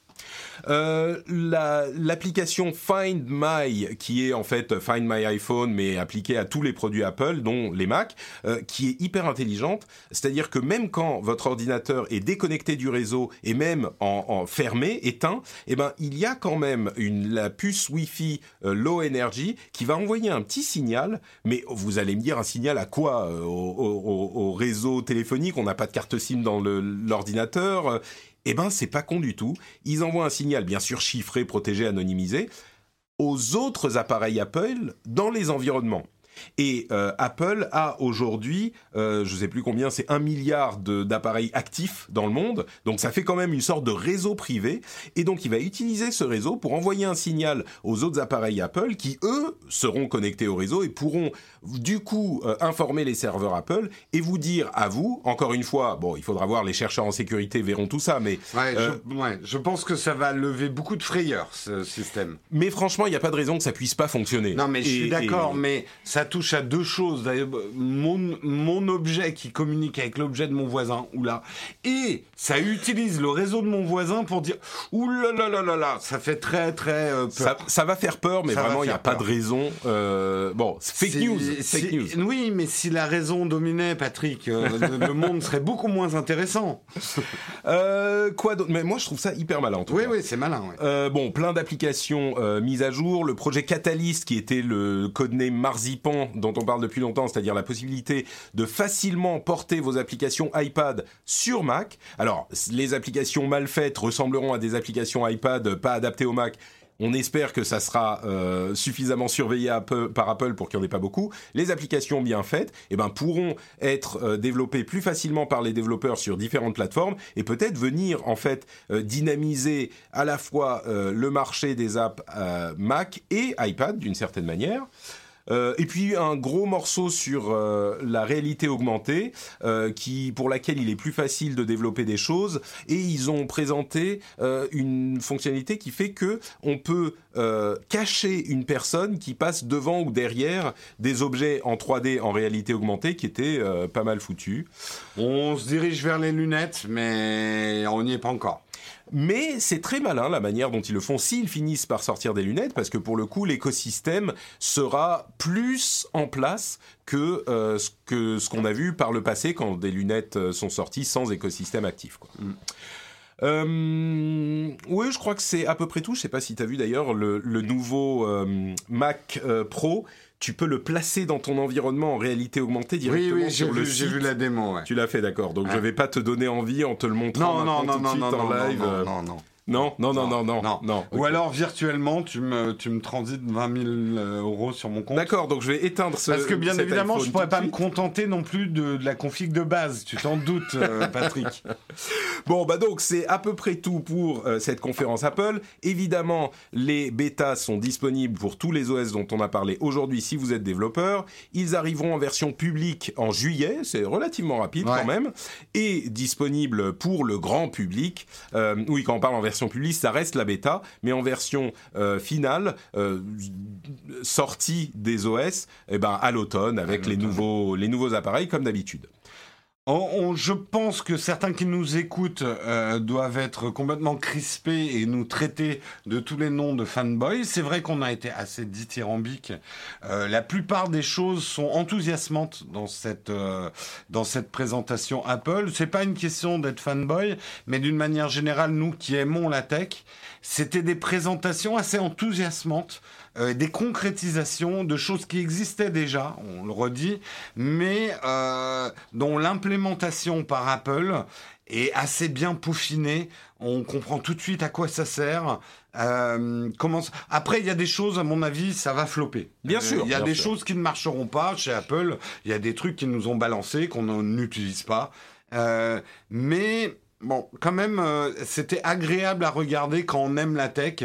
Euh, la- L'application Find My, qui est en fait Find My iPhone, mais appliquée à tous les produits Apple, dont les Mac, euh, qui est hyper intelligente. C'est-à-dire que même quand votre ordinateur est déconnecté du réseau et même en, fermé, éteint, eh ben il y a quand même la puce Wi-Fi euh, Low Energy qui va envoyer un petit signal. Mais vous allez me dire un signal à quoi téléphonique On n'a pas de carte SIM dans l'ordinateur. Eh ben, c'est pas con du tout. Ils envoient un signal, bien sûr chiffré, protégé, anonymisé, aux autres appareils Apple dans les environnements. Et euh, Apple a aujourd'hui, euh, je sais plus combien, c'est un milliard d'appareils actifs dans le monde. Donc ça fait quand même une sorte de réseau privé. Et donc il va utiliser ce réseau pour envoyer un signal aux autres appareils Apple qui, eux, seront connectés au réseau et pourront du coup euh, informer les serveurs Apple et vous dire à vous, encore une fois, bon, il faudra voir, les chercheurs en sécurité verront tout ça, mais Ouais, Euh, je, ouais, je pense que ça va lever beaucoup de frayeur, ce système. Mais franchement, il n'y a pas de raison que ça puisse pas fonctionner. Non, mais je suis d'accord, et- mais ça touche à deux choses. Mon, mon objet qui communique avec l'objet de mon voisin, oula, et ça utilise le réseau de mon voisin pour dire, oula là là là là, ça fait très très euh, peur. Ça, ça va faire peur, mais Ça vraiment, il n'y a pas de raison. Euh, bon, fake news. Fake news. Oui, mais si la raison dominait, Patrick, euh, le, monde serait beaucoup moins intéressant. Quoi d'autre? Mais moi, je trouve ça hyper malin, en tout Oui, cas. oui, c'est malin. ouais. Bon, plein d'applications mises à jour. Le projet Catalyst, qui était le codename Marzipan, dont on parle depuis longtemps, c'est-à-dire la possibilité de facilement porter vos applications iPad sur Mac. Alors, les applications mal faites ressembleront à des applications iPad pas adaptées au Mac. On espère que ça sera euh, suffisamment surveillé par Apple pour qu'il n'y en ait pas beaucoup. Les applications bien faites eh ben, pourront être euh, développées plus facilement par les développeurs sur différentes plateformes et peut-être venir en fait euh, dynamiser à la fois le marché des apps Mac et iPad d'une certaine manière. Euh, et puis un gros morceau sur euh, la réalité augmentée, euh, qui pour laquelle il est plus facile de développer des choses. Et ils ont présenté une fonctionnalité qui fait que on peut cacher une personne qui passe devant ou derrière des objets en 3D en réalité augmentée, qui étaient pas mal foutus. On se dirige vers les lunettes, mais on n'y est pas encore. Mais c'est très malin la manière dont ils le font s'ils finissent par sortir des lunettes, parce que pour le coup, l'écosystème sera plus en place que, euh, ce que ce qu'on a vu par le passé quand des lunettes euh, sont sorties sans écosystème actif. Quoi. Mm. Euh, oui, je crois que c'est à peu près tout. Je sais pas si tu as vu d'ailleurs le, nouveau Mac Pro tu peux le placer dans ton environnement en réalité augmentée directement oui, oui, sur le site. J'ai vu la démo. Tu l'as fait, d'accord. Donc je je vais pas te donner envie en te le montrant non, non, non, tout de suite en live. Non, non, non. Non, non, non, non, non. non. Ou alors virtuellement, tu me, tu me transites 20 000 euh, euros sur mon compte. D'accord, donc je vais éteindre ce. Parce que bien évidemment, je ne pourrais pas me contenter non plus de, de, la config de base. Tu t'en doutes, euh, Patrick. bon, bah donc c'est à peu près tout pour euh, cette conférence Apple. Évidemment, les bêtas sont disponibles pour tous les OS dont on a parlé aujourd'hui si vous êtes développeur. Ils arriveront en version publique en juillet, c'est relativement rapide quand même, et disponible pour le grand public. oui, quand on parle en version publique, ça reste la bêta, mais en version euh, finale, euh, sortie des OS, eh ben, à l'automne, avec les nouveaux, les nouveaux appareils, comme d'habitude je pense que certains qui nous écoutent euh, doivent être complètement crispés et nous traiter de tous les noms de fanboys. C'est vrai qu'on a été assez dithyrambique. Euh, la plupart des choses sont enthousiasmantes dans cette euh, dans cette présentation Apple. C'est pas une question d'être fanboy, mais d'une manière générale, nous qui aimons la tech, c'était des présentations assez enthousiasmantes euh, des concrétisations de choses qui existaient déjà, on le redit, mais euh, dont l'implémentation par Apple est assez bien peaufinée. On comprend tout de suite à quoi ça sert. Euh, comment... Après, il y a des choses, à mon avis, ça va flopper. Bien sûr. Il y a des choses qui ne marcheront pas chez Apple. Il y a des trucs qui nous ont balancés, qu'on n'utilise pas. mais bon, quand même, c'était agréable à regarder quand on aime la tech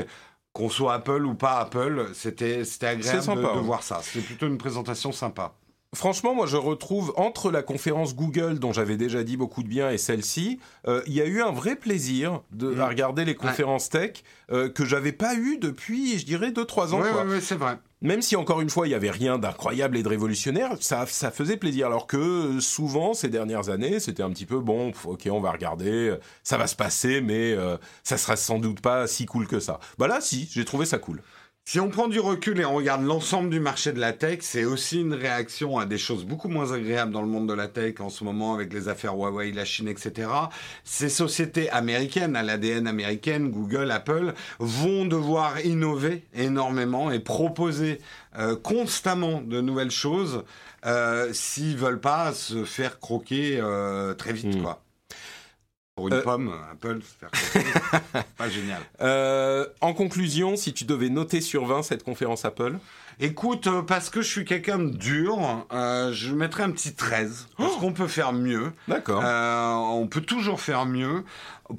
qu'on soit Apple ou pas Apple, c'était agréable de, voir ça. C'était plutôt une présentation sympa. Franchement, moi, je retrouve entre la conférence Google, dont j'avais déjà dit beaucoup de bien, et celle-ci, euh, il y a eu un vrai plaisir de mm. regarder les conférences tech euh, que j'avais pas eu depuis, je dirais, 2-3 ans. Oui, oui, c'est vrai même si encore une fois il y avait rien d'incroyable et de révolutionnaire, ça, ça faisait plaisir. Alors que souvent ces dernières années, c'était un petit peu bon, ok, on va regarder, ça va se passer, mais euh, ça sera sans doute pas si cool que ça. Bah là, si, j'ai trouvé ça cool. Si on prend du recul et on regarde l'ensemble du marché de la tech, c'est aussi une réaction à des choses beaucoup moins agréables dans le monde de la tech en ce moment avec les affaires Huawei, la Chine, etc. Ces sociétés américaines, à l'ADN américaine, Google, Apple, vont devoir innover énormément et proposer euh, constamment de nouvelles choses euh, s'ils veulent pas se faire croquer euh, très vite, hmm. quoi. Pour une euh, pomme, Apple, faire pas génial. Euh, en conclusion, si tu devais noter sur 20 cette conférence Apple Écoute, euh, parce que je suis quelqu'un de dur, je mettrais un petit 13. Parce qu'on peut faire mieux. D'accord. on peut toujours faire mieux.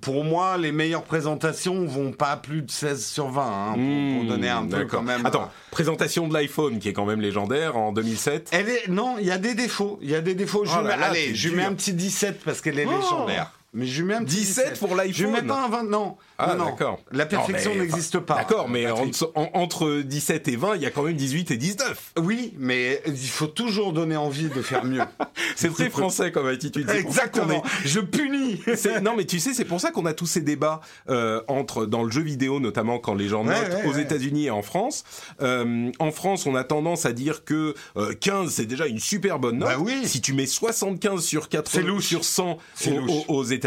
Pour moi, les meilleures présentations vont pas plus de 16 sur 20, hein, pour, hmm, donner un peu quand même. Attends, présentation de l'iPhone qui est quand même légendaire en 2007. Elle est non, il y a des défauts, il y a des défauts. je oh allez, je mets un petit 17 parce qu'elle est oh. légendaire. Mais je mets un 17, pour l'iPhone. Je mets pas un 20, non. Ah, d'accord. La perfection n'existe pas. D'accord, mais entre 17 et 20, il y a quand même 18 et 19. Oui, mais il faut toujours donner envie de faire mieux. c'est très français comme attitude. Exactement. Je punis. non, mais tu sais, c'est pour ça qu'on a tous ces débats euh, entre dans le jeu vidéo, notamment quand les gens notent aux États-Unis et en France. Euh, en France, on a tendance à dire que 15 euh, c'est déjà une super bonne note. Bah oui. Si tu mets 75 sur 80 sur 100 aux, aux États-Unis,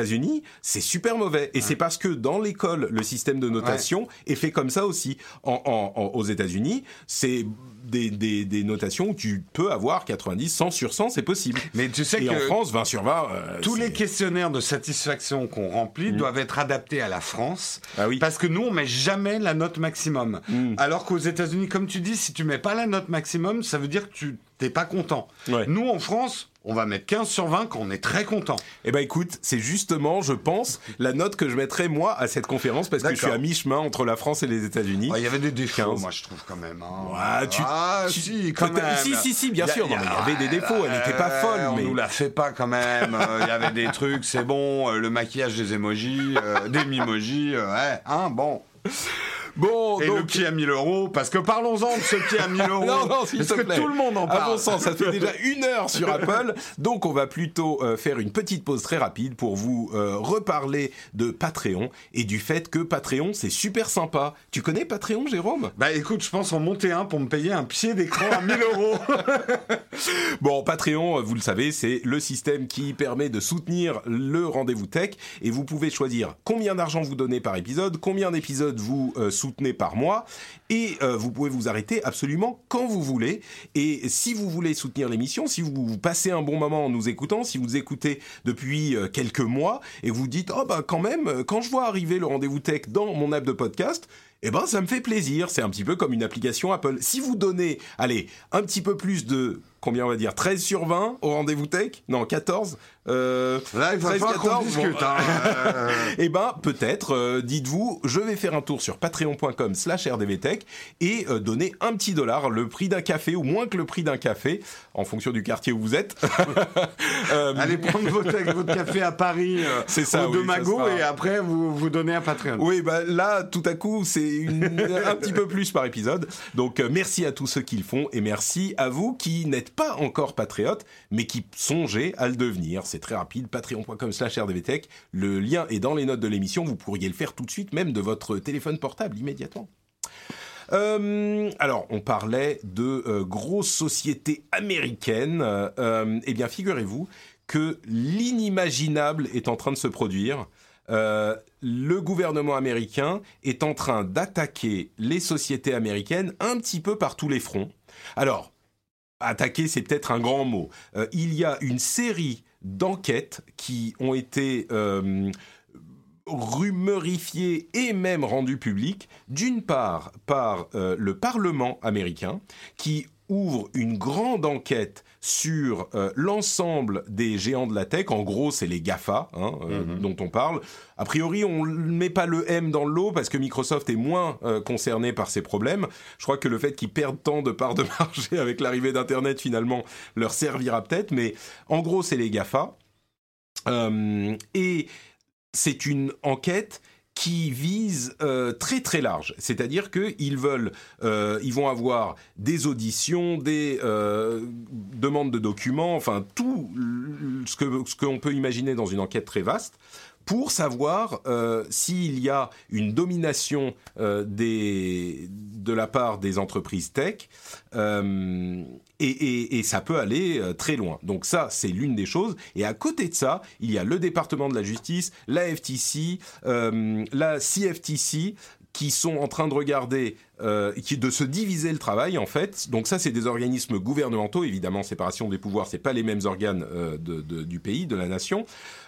c'est super mauvais. Et c'est parce que dans les le système de notation est fait comme ça aussi. aux États-Unis, c'est des, des, notations où tu peux avoir 90, 100 sur 100, c'est possible. Mais tu sais Et que en France, 20 sur 20. Euh, tous les questionnaires de satisfaction qu'on remplit mm. doivent être adaptés à la France. Ah oui. Parce que nous, on met jamais la note maximum. Mm. Alors qu'aux États-Unis, comme tu dis, si tu mets pas la note maximum, ça veut dire que tu t'es pas content. Ouais. Nous, en France, on va mettre 15 sur 20 quand on est très content. Eh ben écoute, c'est justement, je pense, la note que je mettrais moi à cette conférence parce que je suis à mi-chemin entre la France et les États-Unis. Il y avait des défauts, 15. moi je trouve quand même. hein. Ouais, tu- ah, tu- si, quand même. si, si, si, bien Y a- sûr. y Non, a- mais il y avait des défauts, elle n'était pas folle, On mais- nous la fait pas quand même. Euh, Il y avait des trucs, c'est bon. euh, le maquillage des emojis, euh, des mimojis, ouais, hein, bon. Bon, Et donc. le pied à 1000 euros, parce que parlons-en de ce pied à 1000 euros. Non, non, s'il te que plaît. tout le monde en parle. Ça fait déjà une heure sur Apple, donc on va plutôt euh, faire une petite pause très rapide pour vous euh, reparler de Patreon et du fait que Patreon c'est super sympa. Tu connais Patreon, Jérôme? Bah écoute, je pense en monter un pour me payer un pied d'écran à 1000 euros. Bon, Patreon, vous le savez, c'est le système qui permet de soutenir le rendez-vous tech et vous pouvez choisir combien d'argent vous donnez par épisode, combien d'épisodes vous euh, soutenez par mois et euh, vous pouvez vous arrêter absolument quand vous voulez. Et si vous voulez soutenir l'émission, si vous, passez un bon moment en nous écoutant, si vous écoutez depuis euh, quelques mois et vous dites oh bah quand même euh, quand je vois arriver le rendez-vous tech dans mon app de podcast, eh ben ça me fait plaisir. C'est un petit peu comme une application Apple. Si vous donnez, allez, un petit peu plus de combien on va dire? 13 sur 20 au rendez-vous tech? Non, 14 euh, Là, il va 13, falloir qu'on 14, discute. bon. hein. Euh, Eh ben, peut-être, euh, dites-vous, je vais faire un tour sur patreon.com slash rdvtech et euh, donner un petit dollar, le prix d'un café, ou moins que le prix d'un café, en fonction du quartier où vous êtes. Allez prendre votre, votre café à Paris, C'est ça, au oui, Demago, ça sera- et après vous vous donnez un Patreon. Oui, bah là, tout à coup, c'est un petit peu plus par épisode. Donc, merci à tous ceux qui le font et merci à vous qui n'êtes pas encore patriotes, mais qui songez à le devenir. C'est très rapide, patreon.com slash rdvtech. Le lien est dans les notes de l'émission. Vous pourriez le faire tout de suite, même de votre téléphone portable, immédiatement. Euh, alors, on parlait de euh, grosses sociétés américaines. Euh, eh bien, figurez-vous que l'inimaginable est en train de se produire. Le gouvernement américain est en train d'attaquer les sociétés américaines un petit peu par tous les fronts. Alors, attaquer, c'est peut-être un grand mot. Euh, il y a une série d'enquêtes qui ont été euh, rumorifiées et même rendues publiques, d'une part par euh, le Parlement américain, qui ouvre une grande enquête sur euh, l'ensemble des géants de la tech. En gros, c'est les GAFA hein, euh, Mhm. dont on parle. A priori, on ne met pas le M dans le lot parce que Microsoft est moins euh, concerné par ces problèmes. Je crois que le fait qu'ils perdent tant de parts de marché avec l'arrivée d'Internet, finalement, leur servira peut-être. Mais en gros, c'est les GAFA. Et c'est une enquête qui vise euh, très très large, c'est-à-dire qu'ils veulent, euh, ils vont avoir des auditions, des euh, demandes de documents, enfin tout ce que ce qu'on peut imaginer dans une enquête très vaste pour savoir euh, s'il y a une domination euh, des, de la part des entreprises tech, euh, et, et- et ça peut aller euh, très loin. Donc ça, c'est l'une des choses. Et à côté de ça, il y a le département de la justice, la FTC, euh, la CFTC, qui sont en train de regarder, euh, de se diviser le travail en fait. Donc ça, c'est des organismes gouvernementaux, évidemment, séparation des pouvoirs, c'est pas les mêmes organes euh, du pays, de la nation.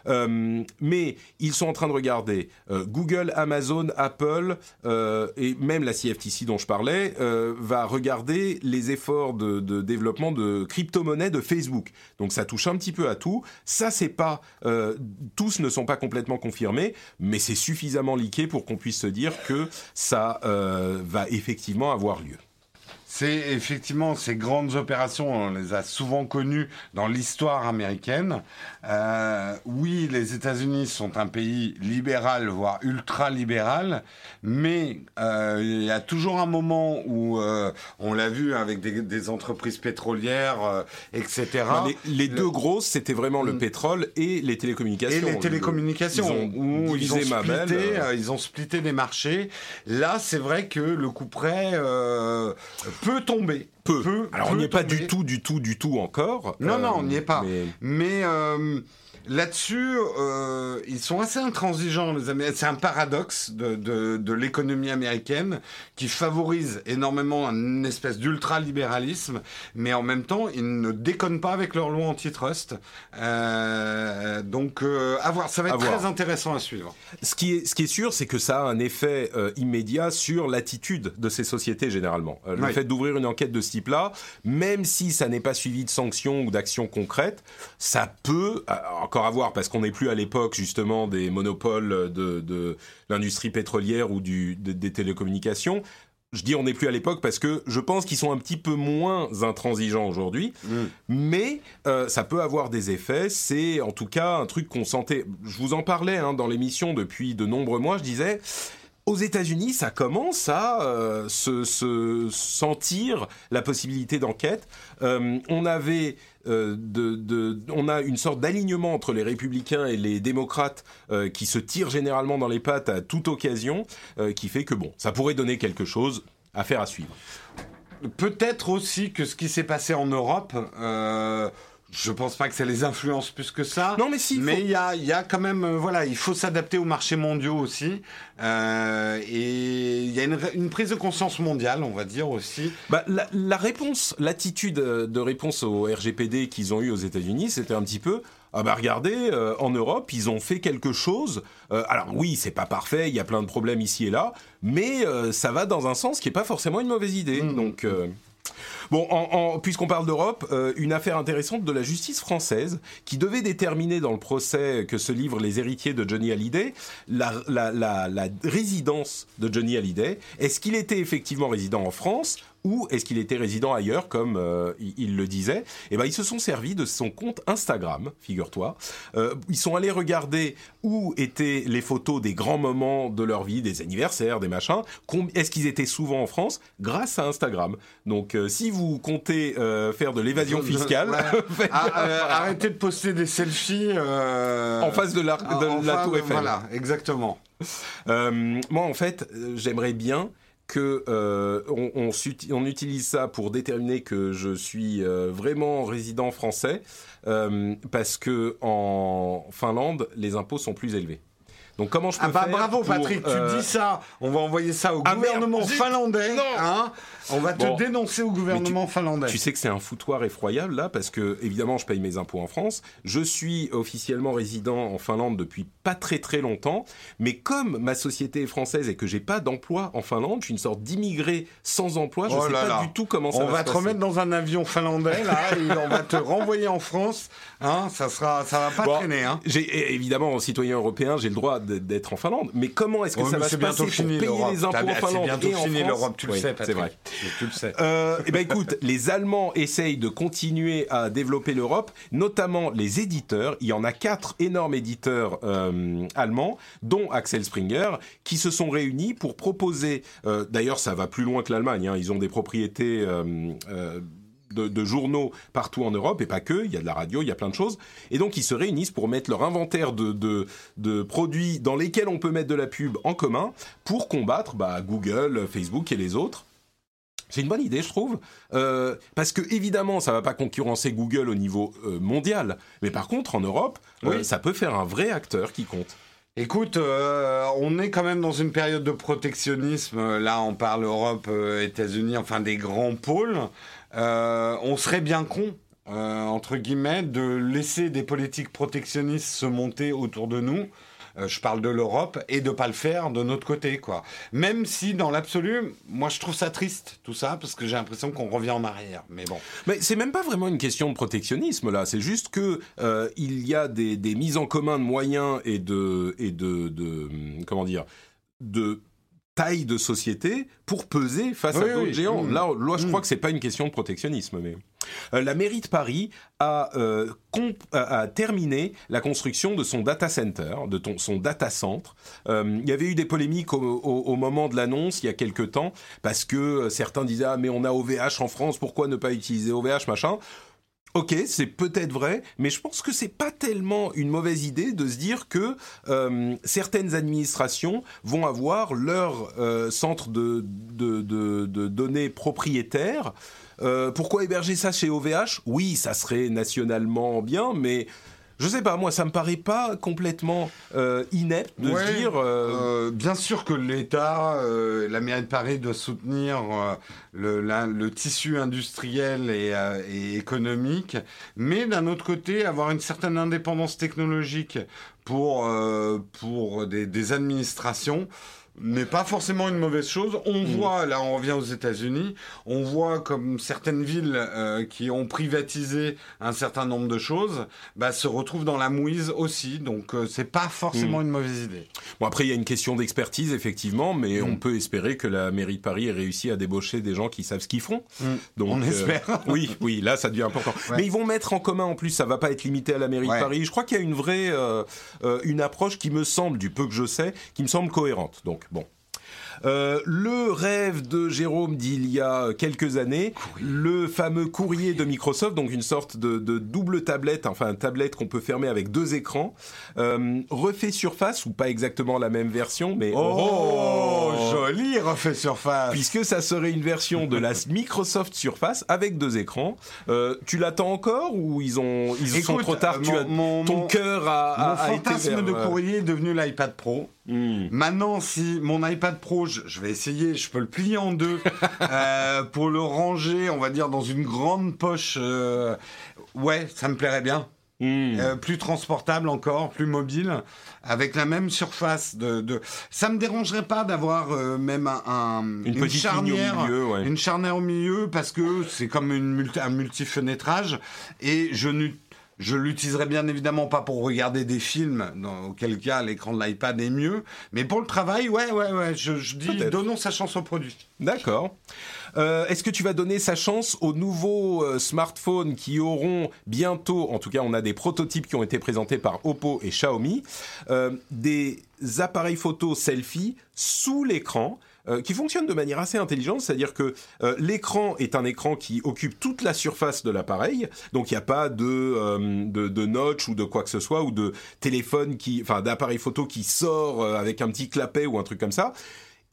Euh, mais ils sont en train de regarder Google, Amazon, Apple et même la CFTC dont je parlais va regarder les efforts de, développement de crypto-monnaies de Facebook. Donc ça touche un petit peu à tout. Ça c'est pas tous ne sont pas complètement confirmés, mais c'est suffisamment liqué pour qu'on puisse se dire que ça euh, va effectivement avoir lieu. C'est effectivement ces grandes opérations, on les a souvent connues dans l'histoire américaine. Euh, oui, les États-Unis sont un pays libéral, voire ultra-libéral, mais euh, il y a toujours un moment où, euh, on l'a vu avec des, des entreprises pétrolières, euh, etc. Non, les, les Le- deux grosses, c'était vraiment le Mm. pétrole et les télécommunications. Et les télécommunications, Ils ont où ils ont, ma splitté, belle, euh, euh, ils ont splitté des marchés. Là, c'est vrai que le coup près euh, peut tomber. peu. Peut- Alors on peut n'y est pas du tout, du tout, du tout encore. Non, Euh, non, on n'y est pas. mais- Mais euh, là-dessus, euh, ils sont assez intransigeants, les Américains. C'est un paradoxe de, de, de l'économie américaine qui favorise énormément une espèce d'ultralibéralisme, mais en même temps, ils ne déconnent pas avec leur loi antitrust. Euh, donc, euh, à voir. Ça va être voir. très intéressant à suivre. Ce qui est, ce qui est sûr, c'est que ça a un effet immédiat sur l'attitude de ces sociétés généralement. Le Oui. fait d'ouvrir une enquête de ce type-là, même si ça n'est pas suivi de sanctions ou d'actions concrètes, ça peut euh, encore avoir, parce qu'on n'est plus à l'époque justement des monopoles de, l'industrie pétrolière ou du, des télécommunications, je dis on n'est plus à l'époque parce que je pense qu'ils sont un petit peu moins intransigeants aujourd'hui, mm. mais euh, ça peut avoir des effets. C'est en tout cas un truc qu'on sentait. Je vous en parlais hein, dans l'émission depuis de nombreux mois. Je disais. Aux États-Unis, ça commence à euh, se, sentir la possibilité d'enquête. Euh, on avait euh, on a une sorte d'alignement entre les républicains et les démocrates euh, qui se tirent généralement dans les pattes à toute occasion, euh, qui fait que bon, ça pourrait donner quelque chose à faire à suivre. Peut-être aussi que ce qui s'est passé en Europe je pense pas que ça les influence plus que ça. Non, mais si. Mais il y, a, y a quand même, euh, voilà, il faut s'adapter aux marchés mondiaux aussi. Euh, et il y a une, une, prise de conscience mondiale, on va dire aussi. Bah, la, la réponse, l'attitude de réponse au RGPD qu'ils ont eu aux États-Unis, c'était un petit peu. Ah bah regardez, euh, en Europe, ils ont fait quelque chose. Euh, alors oui, c'est pas parfait, il y a plein de problèmes ici et là, mais euh, ça va dans un sens qui est pas forcément une mauvaise idée. Mmh. Donc Bon, puisqu'on parle d'Europe, euh, une affaire intéressante de la justice française qui devait déterminer dans le procès que se livrent les héritiers de Johnny Hallyday la, la résidence de Johnny Hallyday. Est-ce qu'il était effectivement résident en France ou est-ce qu'il était résident ailleurs, comme euh, il, le disait? Eh ben, ils se sont servis de son compte Instagram, figure-toi. Euh, ils sont allés regarder où étaient les photos des grands moments de leur vie, des anniversaires, des machins. Est-ce qu'ils étaient souvent en France? Grâce à Instagram. Donc, euh, si vous comptez faire de l'évasion fiscale, ah, arrêtez de poster des selfies en face de la, de la Tour Eiffel. Voilà, exactement. moi, en fait, j'aimerais bien que euh, on, utilise ça pour déterminer que je suis euh, vraiment résident français, euh, parce que en Finlande, les impôts sont plus élevés. Donc comment je peux ah bah bravo Patrick, tu dis ça, on va envoyer ça au ah, gouvernement finlandais. Hein on va te dénoncer au gouvernement finlandais. Tu sais que c'est un foutoir effroyable là, parce que évidemment je paye mes impôts en France. Je suis officiellement résident en Finlande depuis pas très très longtemps, mais comme ma société est française et que j'ai pas d'emploi en Finlande, je suis une sorte d'immigré sans emploi. Je ne oh sais pas du tout comment ça on va, va te remettre dans un avion finlandais là, et on va te renvoyer en France. Hein, ça sera, ça va pas traîner. Hein. J'ai évidemment, en citoyen européen, j'ai le droit d'être en Finlande, mais comment est-ce que ça va se passer pour payer les impôts en Finlande et en fini l'Europe, tu le sais, C'est vrai. Tu le sais. Euh, eh ben écoute, les Allemands essayent de continuer à développer l'Europe, notamment les éditeurs. Il y en a quatre énormes éditeurs euh, allemands, dont Axel Springer, qui se sont réunis pour proposer. Euh, d'ailleurs, ça va plus loin que l'Allemagne. Hein, ils ont des propriétés. De, journaux partout en Europe et pas que, il y a de la radio, il y a plein de choses. Et donc ils se réunissent pour mettre leur inventaire de, de, produits dans lesquels on peut mettre de la pub en commun pour combattre bah, Google, Facebook et les autres. C'est une bonne idée, je trouve, euh, parce que évidemment, ça va pas concurrencer Google au niveau euh, mondial, mais par contre, en Europe, euh, ça peut faire un vrai acteur qui compte. Écoute, on est quand même dans une période de protectionnisme. Là, on parle Europe, États-Unis, enfin des grands pôles. on serait bien con, entre guillemets, de laisser des politiques protectionnistes se monter autour de nous. Euh, je parle de l'Europe, et de pas le faire de notre côté, quoi. Même si, dans l'absolu, moi, je trouve ça triste, tout ça, parce que j'ai l'impression qu'on revient en arrière. Mais bon. Mais c'est même pas vraiment une question de protectionnisme, là. C'est juste que euh, il y a des, des, mises en commun de moyens et de, et de, de comment dire, de taille de société pour peser face à d'autres géants. Là, je crois mm. que c'est pas une question de protectionnisme, mais la mairie de Paris euh, a, terminé la construction de son data center, de son data centre. Euh, il y avait eu des polémiques au, moment de l'annonce il y a quelques temps parce que certains disaient ah mais on a OVH en France, pourquoi ne pas utiliser OVH machin. Ok, c'est peut-être vrai, mais je pense que c'est pas tellement une mauvaise idée de se dire que euh, certaines administrations vont avoir leur euh, centre de, de, de, données propriétaires. Euh, pourquoi héberger ça chez OVH Oui, ça serait nationalement bien, mais je sais pas, moi, ça me paraît pas complètement euh, inepte de se dire. Euh, euh, bien sûr que l'État, la mairie de Paris doit soutenir le, tissu industriel et, économique, mais d'un autre côté, avoir une certaine indépendance technologique pour, pour des, des administrations n'est pas forcément une mauvaise chose. On Mm. voit, là on revient aux États-Unis, on voit comme certaines villes euh, qui ont privatisé un certain nombre de choses, bah, se retrouvent dans la mouise aussi. Donc euh, c'est pas Mm. forcément une mauvaise idée. Bon, après, il y a une question d'expertise, effectivement, mais on peut espérer que la mairie de Paris ait réussi à débaucher des gens qui savent ce qu'ils font. Donc, On euh, espère. oui, oui, là, ça devient important. Ouais. Mais ils vont mettre en commun, en plus, ça va pas être limité à la mairie Ouais. de Paris. Je crois qu'il y a une vraie, euh, une approche qui me semble, du peu que je sais, qui me semble cohérente. Donc, bon. Euh, le rêve de Jérôme d'il y a quelques années, le fameux courrier de Microsoft, donc une sorte de, de double tablette, enfin une tablette qu'on peut fermer avec deux écrans, euh, refait surface ou pas exactement la même version, mais Oh, joli refait surface. puisque ça serait une version de la Microsoft Surface avec deux écrans. Euh, tu l'attends encore ou ils ont ils sont Écoute, trop tard tu as, mon- Ton cœur a, Mon a- a été fantasme vers, de courrier est devenu l'iPad Pro. Hmm. Maintenant, si mon iPad Pro, je, je vais essayer, je peux le plier en deux euh, pour le ranger, on va dire, dans une grande poche. euh, ouais, ça me plairait bien. Hmm. Euh, plus transportable encore, plus mobile, avec la même surface de. de... Ça me dérangerait pas d'avoir euh, même un, un- Une petite ligne au milieu, ouais. une charnière au milieu parce que c'est comme une multi, un multi-fenêtrage et je n'ut- je l'utiliserai bien évidemment pas pour regarder des films, dans auquel cas l'écran de l'iPad est mieux, mais pour le travail, ouais, ouais, ouais, je, je dis donnons sa chance au produit. D'accord. Euh, Est-ce que tu vas donner sa chance aux nouveaux euh, smartphones qui auront bientôt, en tout cas on a des prototypes qui ont été présentés par Oppo et Xiaomi, euh, des appareils photo selfie sous l'écran euh, qui fonctionnent de manière assez intelligente, c'est-à-dire que euh, l'écran est un écran qui occupe toute la surface de l'appareil, donc il n'y a pas de, de, de notch ou de quoi que ce soit, ou de téléphone qui, enfin d'appareil photo qui sort avec un petit clapet ou un truc comme ça.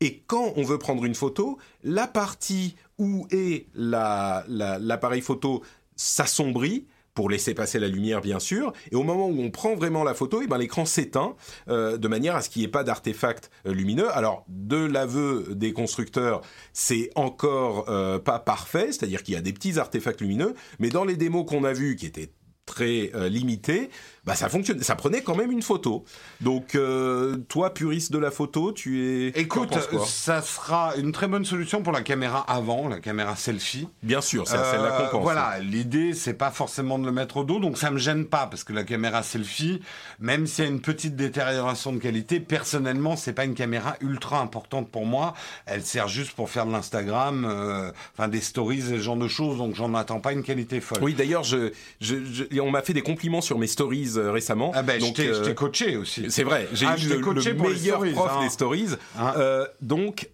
Et quand on veut prendre une photo, la partie où est la- la- l'appareil photo s'assombrit pour laisser passer la lumière, bien sûr. Et au moment où on prend vraiment la photo, eh ben, l'écran s'éteint euh, de manière à ce qu'il n'y ait pas d'artefact euh, lumineux. Alors, de l'aveu des constructeurs, c'est encore euh, pas parfait, c'est-à-dire qu'il y a des petits artefacts lumineux, mais dans les démos qu'on a vues, qui étaient très limités, bah ça fonctionne, ça prenait quand même une photo. Donc euh, toi, puriste de la photo, tu es. Écoute, ça sera une très bonne solution pour la caméra avant, la caméra selfie. bien sûr, c'est Euh, celle-là qu'on pense. Voilà, l'idée c'est pas forcément de le mettre au dos, donc ça me gêne pas parce que la caméra selfie, même s'il y a une petite détérioration de qualité, personnellement c'est pas une caméra ultra importante pour moi. Elle sert juste pour faire de l'Instagram, euh, enfin des stories, ce genre de choses, donc j'en attends pas une qualité folle. Oui, d'ailleurs, je, je, je- on m'a fait des compliments sur mes stories euh, récemment. Ah ben, Donc, je euh, t'ai coaché aussi. C'est vrai, j'ai Ah, eu le, coaché le meilleur stories, prof hein. des stories. Hein. Euh, donc,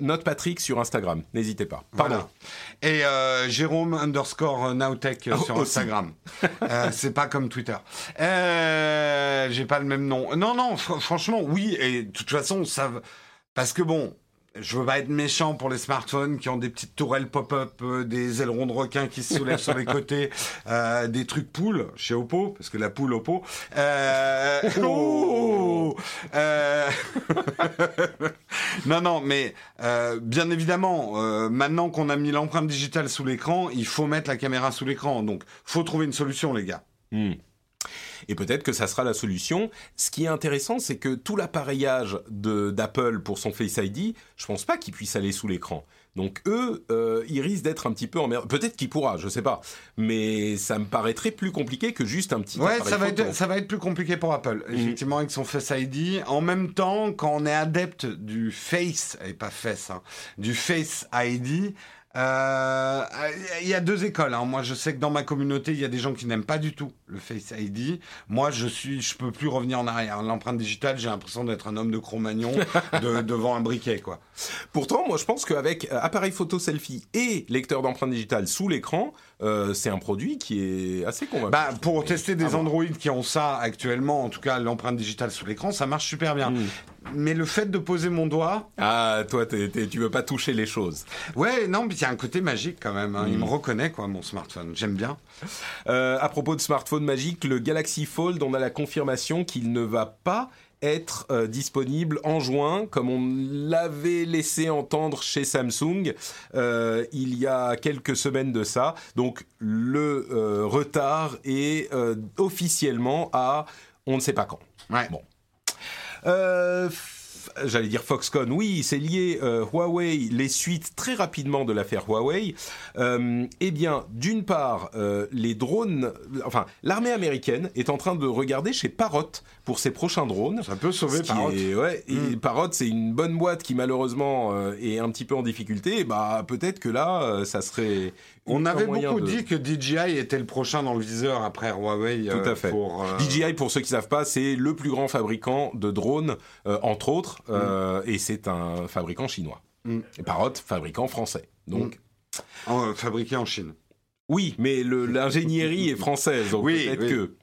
note Patrick sur Instagram, n'hésitez pas. Pardon. Voilà. Et Jérôme underscore Nowtech Oh, sur. Instagram. C'est pas comme Twitter. J'ai pas le même nom. Non, non, fr- franchement, oui. Et de toute façon, ça. Parce que bon. Je veux pas être méchant pour les smartphones qui ont des petites tourelles pop-up, euh, des ailerons de requin qui se soulèvent sur les côtés, euh, des trucs poules chez Oppo, parce que la poule Oppo. Euh, oh Euh, non, non, mais euh, bien évidemment, euh, maintenant qu'on a mis l'empreinte digitale sous l'écran, il faut mettre la caméra sous l'écran. Donc, faut trouver une solution, les gars. Hmm. Et peut-être que ça sera la solution. Ce qui est intéressant, c'est que tout l'appareillage d'Apple pour son Face ID, je pense pas qu'il puisse aller sous l'écran. Donc eux, euh, ils risquent d'être un petit peu emmerdés. Peut-être qu'il pourra, je sais pas. Mais ça me paraîtrait plus compliqué que juste un petit Ouais, ça va, photo. être, ça va être plus compliqué pour Apple. Effectivement, avec son Face ID. En même temps, quand on est adepte du Face, et pas Face, hein, du Face ID, euh, il y a deux écoles. hein. Moi, je sais que dans ma communauté, il y a des gens qui n'aiment pas du tout le Face ID. Moi, je suis, je peux plus revenir en arrière. L'empreinte digitale, j'ai l'impression d'être un homme de Cro-Magnon de- devant un briquet, quoi. Pourtant, moi, je pense qu'avec euh, appareil photo selfie et lecteur d'empreinte digitale sous l'écran, euh, c'est un produit qui est assez convaincant. Bah, pour tester des voir. Android qui ont ça actuellement, en tout cas l'empreinte digitale sous l'écran, ça marche super bien. Mm. Mais le fait de poser mon doigt, Ah, toi, t'es- t'es- tu veux pas toucher les choses. ouais, non, mais il y a un côté magique quand même. hein. Il Mm. me reconnaît, quoi, mon smartphone. J'aime bien. Euh, à propos de smartphone magique, le Galaxy Fold, on a la confirmation qu'il ne va pas être euh, disponible en juin, comme on l'avait laissé entendre chez Samsung euh, il y a quelques semaines de ça. Donc le euh, retard est officiellement à on ne sait pas quand. Ouais. Bon. J'allais dire Foxconn, oui, c'est lié euh, Huawei, les suites très rapidement de l'affaire Huawei. Euh, eh bien, d'une part, euh, les drones, enfin, l'armée américaine est en train de regarder chez Parrot pour ses prochains drones. Ça peut sauver Parrot. ouais, et mm. Parrot, c'est une bonne boîte qui malheureusement est un petit peu en difficulté. bah, peut-être que là, ça serait on avait beaucoup dit que DJI était le prochain dans le viseur après Huawei. Tout à fait. Pour, DJI, pour ceux qui savent pas, c'est le plus grand fabricant de drones, entre autres, mm. et c'est un fabricant chinois. Mm. Et Parrot, fabricant français. Donc. Mm. fabriqué en Chine. Oui, mais l'ingénierie est française, donc oui, peut-être que.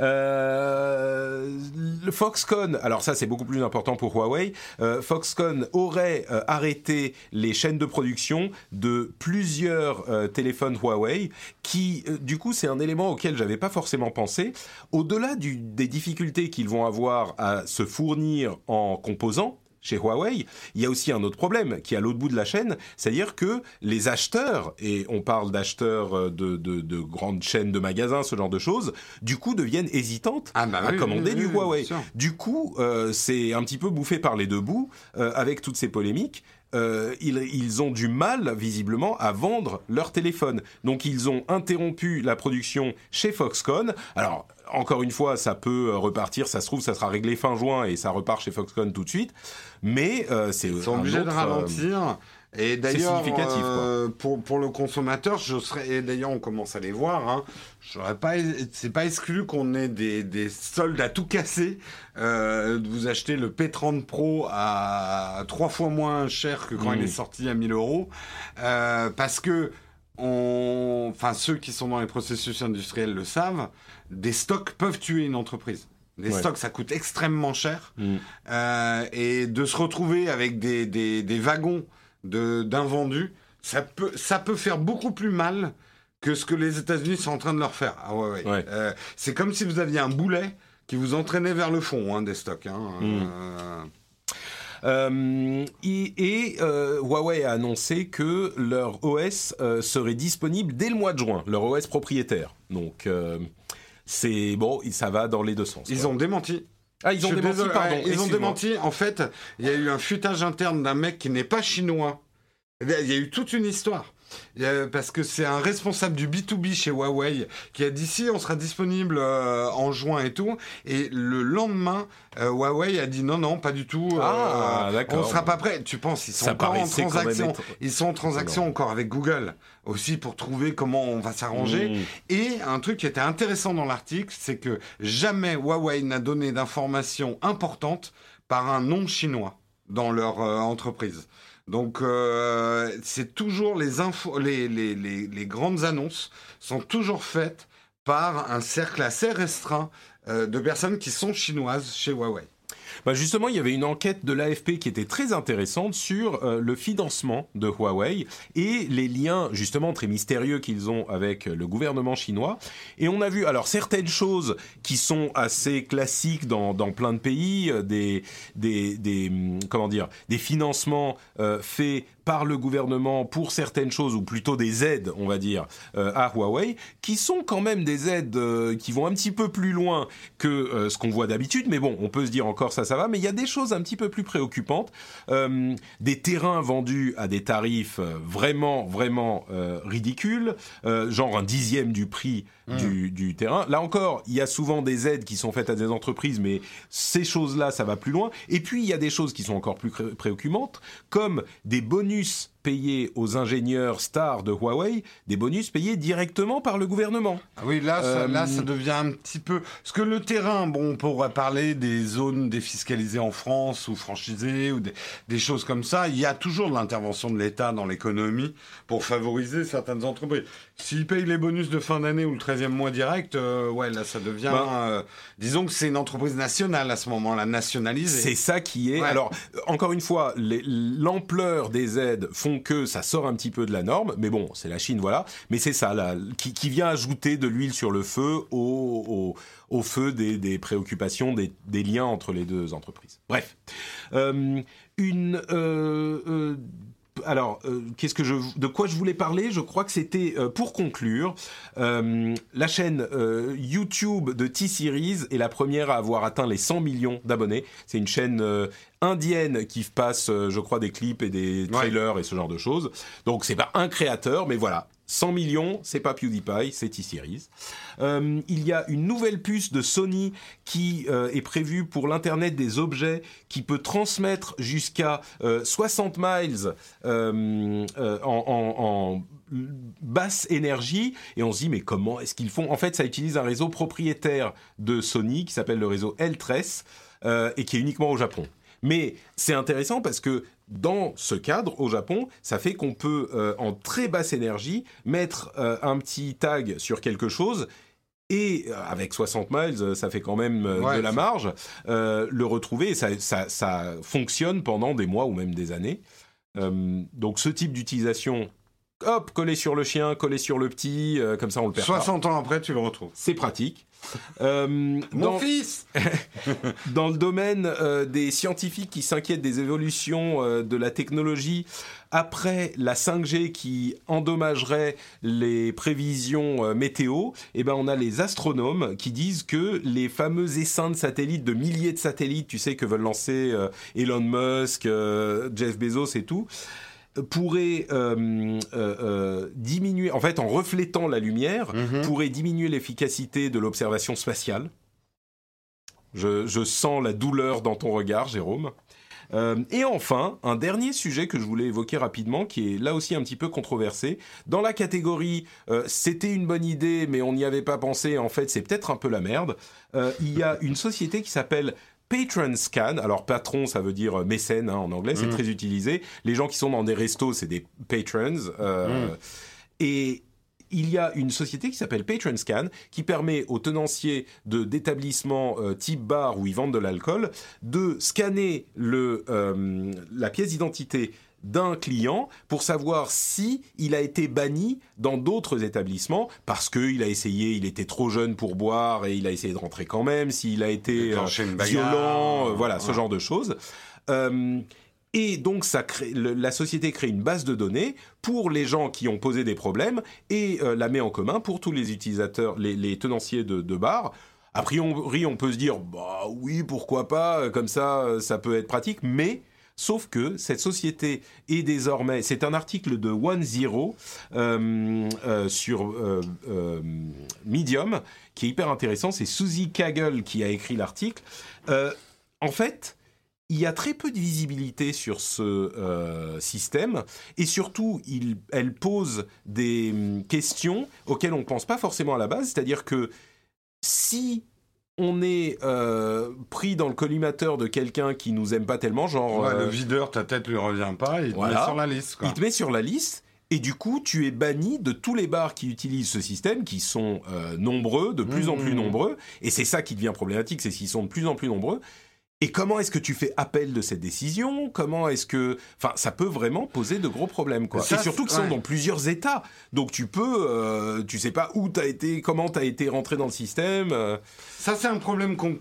Euh, le Foxconn, alors ça c'est beaucoup plus important pour Huawei, euh, Foxconn aurait euh, arrêté les chaînes de production de plusieurs téléphones Huawei, qui du coup c'est un élément auquel j'avais pas forcément pensé. Au-delà des difficultés qu'ils vont avoir à se fournir en composants, chez Huawei, il y a aussi un autre problème qui est à l'autre bout de la chaîne, c'est-à-dire que les acheteurs, et on parle d'acheteurs euh, de, grandes chaînes de magasins, ce genre de choses, du coup deviennent hésitantes ah bah à commander du Huawei. Du coup, euh, c'est un petit peu bouffé par les deux bouts euh, avec toutes ces polémiques. ils, ils, ont du mal, visiblement, à vendre leur téléphone. Donc, ils ont interrompu la production chez Foxconn. Alors, encore une fois, ça peut repartir. Ça se trouve, ça sera réglé fin juin et ça repart chez Foxconn tout de suite. Mais euh, c'est ils sont obligés de ralentir. Et d'ailleurs, euh, pour, pour le consommateur, je serais, et d'ailleurs on commence à les voir, hein, j'aurais pas, c'est pas exclu qu'on ait des, des soldes à tout casser, euh, vous achetez le P30 Pro à trois fois moins cher que quand il mmh. est sorti à 1000 euros, euh, parce que on, enfin ceux qui sont dans les processus industriels le savent, des stocks peuvent tuer une entreprise. Les stocks, ça coûte extrêmement cher. Mm. Euh, et de se retrouver avec des, des, des wagons d'invendus, ça peut, ça peut faire beaucoup plus mal que ce que les États-Unis sont en train de leur faire. Ah ouais, ouais. Euh, c'est comme si vous aviez un boulet qui vous entraînait vers le fond hein, des stocks. Hein. Mm. Euh... Euh, et, euh, Huawei a annoncé que leur OS euh, serait disponible dès le mois de juin, leur OS propriétaire. Donc c'est bon, ça va dans les deux sens. Ils ont démenti. Ah, ils ont démenti, pardon. ils ont démenti. En fait, il y a eu un futage interne d'un mec qui n'est pas chinois. Il y a eu toute une histoire parce que c'est un responsable du B2B chez Huawei qui a dit si on sera disponible euh, en juin et tout. Et le lendemain, euh, Huawei a dit non, non, pas du tout. Euh, ah, on ne sera pas prêt. Tu penses, ils sont encore en transaction. Ils sont en transaction encore avec Google aussi pour trouver comment on va s'arranger. Hmm. Et un truc qui était intéressant dans l'article, c'est que jamais Huawei n'a donné d'informations importantes par un nom chinois dans leur entreprise. Donc euh, c'est toujours les infos, les, les, les, les, grandes annonces sont toujours faites par un cercle assez restreint euh, de personnes qui sont chinoises chez Huawei. Bah justement, il y avait une enquête de l'AFP qui était très intéressante sur euh, le financement de Huawei et les liens justement très mystérieux qu'ils ont avec le gouvernement chinois. Et on a vu alors certaines choses qui sont assez classiques dans, plein de pays, euh, des, hum, comment dire, des financements euh, faits par le gouvernement pour certaines choses, ou plutôt des aides, on va dire, euh, à Huawei, qui sont quand même des aides euh, qui vont un petit peu plus loin que euh, ce qu'on voit d'habitude. Mais bon, on peut se dire encore ça, ça va. Mais il y a des choses un petit peu plus préoccupantes. des terrains vendus à des tarifs vraiment, vraiment ridicules, genre un dixième du prix du, du, terrain. Là encore, il y a souvent des aides qui sont faites à des entreprises, mais ces choses-là, ça va plus loin. Et puis, il y a des choses qui sont encore plus préoccupantes, comme des bonus payés aux ingénieurs stars de Huawei, des bonus payés directement par le gouvernement. Ah oui, là, ça, là, ça euh, devient un petit peu... Parce que le terrain, bon, on pourrait parler des zones défiscalisées en France ou franchisées ou des, choses comme ça. Il y a toujours de l'intervention de l'État dans l'économie pour favoriser certaines entreprises. S'ils payent les bonus de fin d'année ou le 13e mois direct, euh, ouais, là, ça devient... Ben, euh, disons que c'est une entreprise nationale à ce moment-là, nationalisée. C'est ça qui est... Alors, encore une fois, l'ampleur des aides font que ça sort un petit peu de la norme, mais bon, c'est la Chine, voilà. Mais c'est ça, qui, vient ajouter de l'huile sur le feu au, feu des, préoccupations, des, liens entre les deux entreprises. Bref. Euh, une. Euh, euh, alors, qu'est-ce que je, de quoi je voulais parler? Je crois que c'était pour conclure la chaîne YouTube de T-Series est la première à avoir atteint les 100 millions d'abonnés. C'est une chaîne indienne qui passe, je crois, des clips et des trailers et ce genre de choses. Donc c'est pas un créateur, mais voilà, 100 millions, c'est pas PewDiePie, c'est T-Series. Euh, il y a une nouvelle puce de Sony qui euh, est prévue pour l'Internet des objets, qui peut transmettre jusqu'à 60 euh, miles en, basse énergie. Et on se dit, mais comment est-ce qu'ils font? En fait, ça utilise un réseau propriétaire de Sony qui s'appelle le réseau L-Tress et qui est uniquement au Japon. Mais c'est intéressant parce que dans ce cadre, au Japon, ça fait qu'on peut, euh, en très basse énergie, mettre euh, un petit tag sur quelque chose et euh, avec 60 miles, ça fait quand même de la marge, le retrouver et ça, ça, fonctionne pendant des mois ou même des années. donc ce type d'utilisation hop, coller sur le chien, coller sur le petit, euh, comme ça on le perd 60 ans après, tu le retrouves. C'est pratique. Euh, Mon fils Dans le domaine euh, des scientifiques qui s'inquiètent des évolutions de la technologie, après la 5G qui endommagerait les prévisions météo, eh ben on a les astronomes qui disent que les fameux essaims de satellites, de milliers de satellites, tu sais, que veulent lancer Elon Musk, Jeff Bezos et tout, pourrait euh, euh, euh, diminuer, en fait, en reflétant la lumière, mhm. pourrait diminuer l'efficacité de l'observation spatiale. Je, sens la douleur dans ton regard, Jérôme. et enfin, un dernier sujet que je voulais évoquer rapidement, qui est là aussi un petit peu controversé. Dans la catégorie c'était une bonne idée, mais on n'y avait pas pensé, en fait c'est peut-être un peu la merde, il y a une société qui s'appelle Patron Scan. Alors patron, ça veut dire mécène hein, en anglais, c'est mm. très utilisé. Les gens qui sont dans des restos, c'est des patrons. Euh, mm. Et il y a une société qui s'appelle Patron Scan qui permet aux tenanciers de d'établissements euh, type bar où ils vendent de l'alcool de scanner le, euh, la pièce d'identité d'un client pour savoir si il a été banni dans d'autres établissements parce qu'il a essayé, il était trop jeune pour boire et il a essayé de rentrer quand même, s'il a été euh, violent, euh, voilà, ce genre de choses. Euh, et donc, ça crée, la société crée une base de données pour les gens qui ont posé des problèmes et la met en commun pour tous les utilisateurs, les, tenanciers de, de bars. A priori, on peut se dire, bah oui, pourquoi pas, comme ça, ça peut être pratique, mais Sauf que cette société est désormais, c'est un article de One Zero euh, euh, sur euh, Medium qui est hyper intéressant. C'est Suzy Kagel qui a écrit l'article. en fait, il y a très peu de visibilité sur ce système et surtout, elle pose des hum, questions auxquelles on ne pense pas forcément à la base. C'est-à-dire que si on est euh, pris dans le collimateur de quelqu'un qui nous aime pas tellement, genre le euh, videur, ta tête lui revient pas, il te met sur la liste. Il te met sur la liste. Et du coup, tu es banni de tous les bars qui utilisent ce système, qui sont euh, nombreux, de plus en plus mmh. nombreux. Et c'est ça qui devient problématique, c'est qu'ils sont de plus en plus nombreux. Et comment est-ce que tu fais appel de cette décision? Comment est-ce que, enfin, ça peut vraiment poser de gros problèmes, quoi. et surtout qu'ils sont dans plusieurs États, donc tu peux, euh, tu sais pas où t'as été, comment t'as été rentré dans le système. Euh. Ça, c'est un problème qu'on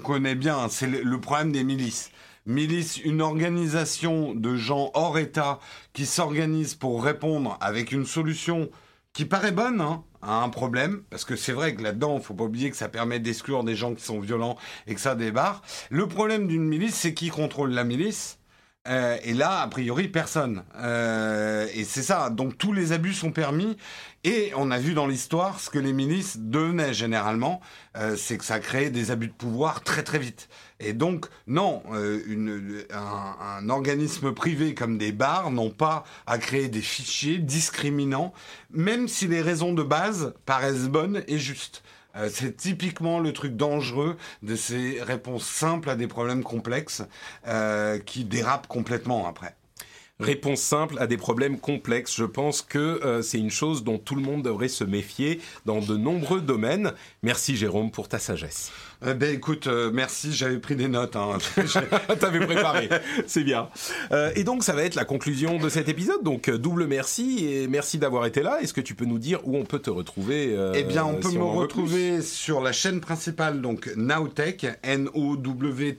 connaît bien. C'est le, problème des milices. Milice, une organisation de gens hors État qui s'organisent pour répondre avec une solution qui paraît bonne hein, un problème, parce que c'est vrai que là-dedans, il faut pas oublier que ça permet d'exclure des gens qui sont violents et que ça débarre. Le problème d'une milice, c'est qui contrôle la milice euh, et là, a priori, personne. Euh, et c'est ça. Donc tous les abus sont permis. Et on a vu dans l'histoire ce que les milices devenaient généralement, euh, c'est que ça crée des abus de pouvoir très très vite. Et donc non, une, un, organisme privé comme des bars n'ont pas à créer des fichiers discriminants, même si les raisons de base paraissent bonnes et justes. Euh, c'est typiquement le truc dangereux de ces réponses simples à des problèmes complexes euh, qui dérapent complètement après. Réponse simple à des problèmes complexes. Je pense que euh, c'est une chose dont tout le monde devrait se méfier dans de nombreux domaines. Merci Jérôme pour ta sagesse. Eh ben écoute, euh, merci, j'avais pris des notes. Hein. T'avais préparé, c'est bien. Euh, et donc ça va être la conclusion de cet épisode. Donc double merci et merci d'avoir été là. Est-ce que tu peux nous dire où on peut te retrouver Eh bien, on peut me retrouver sur la chaîne principale, donc Nowtech, N-O-W-T-E-C-H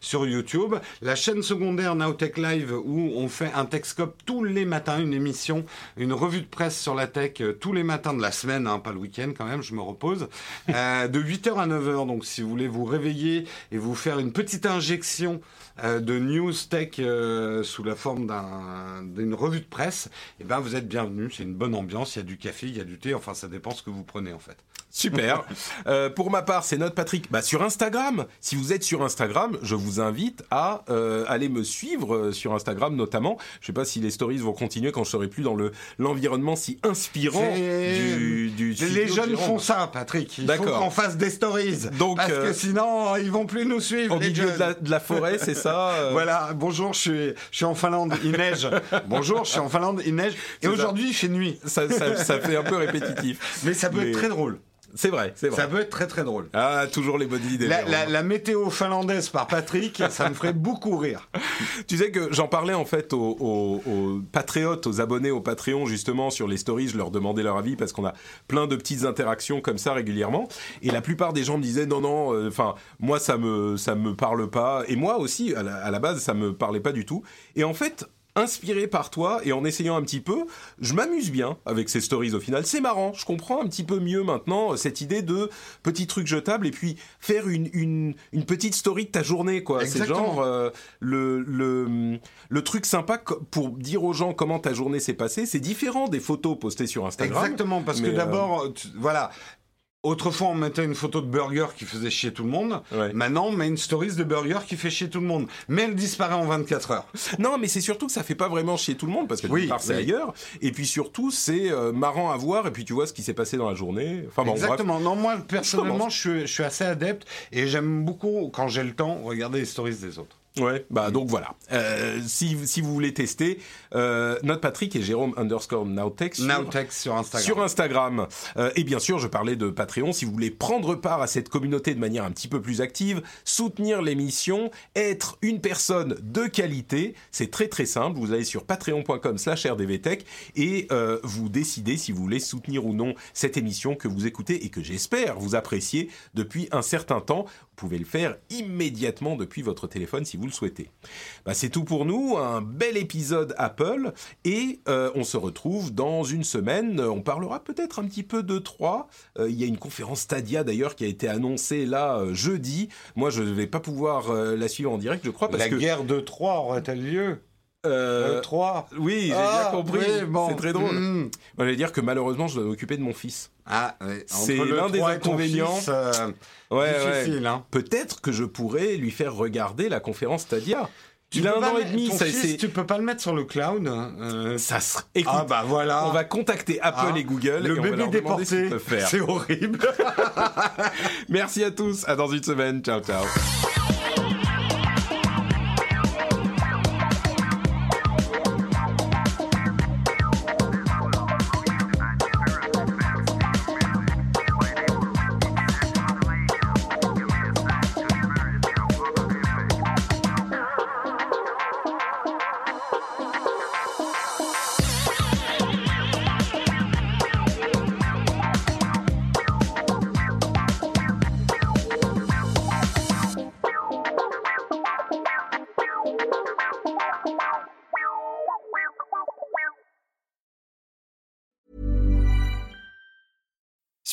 sur YouTube. La chaîne secondaire Nowtech Live où on fait un Techscope tous les matins, une émission, une revue de presse sur la tech euh, tous les matins de la semaine, hein, pas le week-end quand même, je me repose, euh, de 8h à 9h. Donc si vous voulez vous réveiller et vous faire une petite injection euh, de news tech euh, sous la forme d'un- d'une revue de presse, eh ben vous êtes bienvenus. C'est une bonne ambiance. Il y a du café, il y a du thé. Enfin, ça dépend ce que vous prenez en fait. Super. Euh, pour ma part, c'est notre Patrick. Bah, sur Instagram, si vous êtes sur Instagram, je vous invite à euh, aller me suivre euh, sur Instagram notamment. Je sais pas si les stories vont continuer quand je serai plus dans le l'environnement si inspirant du, du Les jeunes font ça, Patrick. Il faut qu'on fasse des stories. Donc, parce euh, que sinon, ils vont plus nous suivre. Au les milieu de la, de la forêt, c'est ça Voilà, bonjour, je suis, je suis en Finlande, il neige. bonjour, je suis en Finlande, il neige. Et aujourd'hui, il fait nuit. ça, ça, ça fait un peu répétitif. Mais ça peut Mais- être très drôle. C'est vrai, c'est vrai. Ça peut être très très drôle. Ah, toujours les bonnes idées. La, la- la météo finlandaise par Patrick, ça me ferait beaucoup rire. Tu sais que j'en parlais en fait aux, aux- aux patriotes, aux abonnés au Patreon justement sur les stories, je leur demandais leur avis parce qu'on a plein de petites interactions comme ça régulièrement et la plupart des gens me disaient non non, euh, enfin moi ça me ça me parle pas et moi aussi à la, à la base ça me parlait pas du tout et en fait inspiré par toi et en essayant un petit peu, je m'amuse bien avec ces stories au final. C'est marrant, je comprends un petit peu mieux maintenant euh, cette idée de petits trucs jetables et puis faire une, une, une petite story de ta journée quoi. C'est genre euh, le, le, le truc sympa pour dire aux gens comment ta journée s'est passée, c'est différent des photos postées sur Instagram. Exactement, parce que euh, d'abord, voilà. Autrefois, on mettait une photo de burger qui faisait chier tout le monde. Ouais. Maintenant, on met une stories de burger qui fait chier tout le monde. Mais elle disparaît en 24 heures. Non, mais c'est surtout que ça fait pas vraiment chez tout le monde parce que Oui, c'est oui. ailleurs et puis surtout c'est euh, marrant à voir et puis tu vois ce qui s'est passé dans la journée. Enfin bon, bref. Exactement. Non, moi, personnellement, je suis, je suis assez adepte et j'aime beaucoup, quand j'ai le temps, regarder les stories des autres. Ouais, bah donc voilà. Euh, si, si vous voulez tester, euh, notre Patrick et Jérôme underscore Nowtech sur, Nowtech sur Instagram. sur Instagram. Euh, et bien sûr, je parlais de Patreon. Si vous voulez prendre part à cette communauté de manière un petit peu plus active, soutenir l'émission, être une personne de qualité, c'est très très simple. Vous allez sur patreon.com slash rdvtech et vous décidez si vous voulez soutenir ou non cette émission que vous écoutez et que j'espère vous appréciez depuis un certain temps. Vous pouvez le faire immédiatement depuis votre téléphone si vous le souhaitez. Bah, c'est tout pour nous, un bel épisode Apple et euh, on se retrouve dans une semaine. On parlera peut-être un petit peu de 3. il y a une conférence Stadia d'ailleurs qui a été annoncée là euh, jeudi. Moi je ne vais pas pouvoir euh, la suivre en direct je crois parce La que... guerre de Troie aurait-elle lieu? Euh, Euh, Troie oui, j'ai Ah, bien compris. oui, bon. C'est très drôle. Mm. Moi, je vais dire que malheureusement, je dois m'occuper de mon fils. Ah. C'est l'un des inconvénients. fils, euh, Ouais, difficile, hein. Peut-être que je pourrais lui faire regarder la conférence Stadia. Tu Il a un an et demi, ça fils. Tu peux pas le mettre sur le cloud. euh, Ça serait. Écoute, Ah bah voilà. on va contacter Apple Ah, et Google le et on va bébé ce qu'ils déporté, c'est horrible. Merci à tous. À dans une semaine. Ciao, ciao.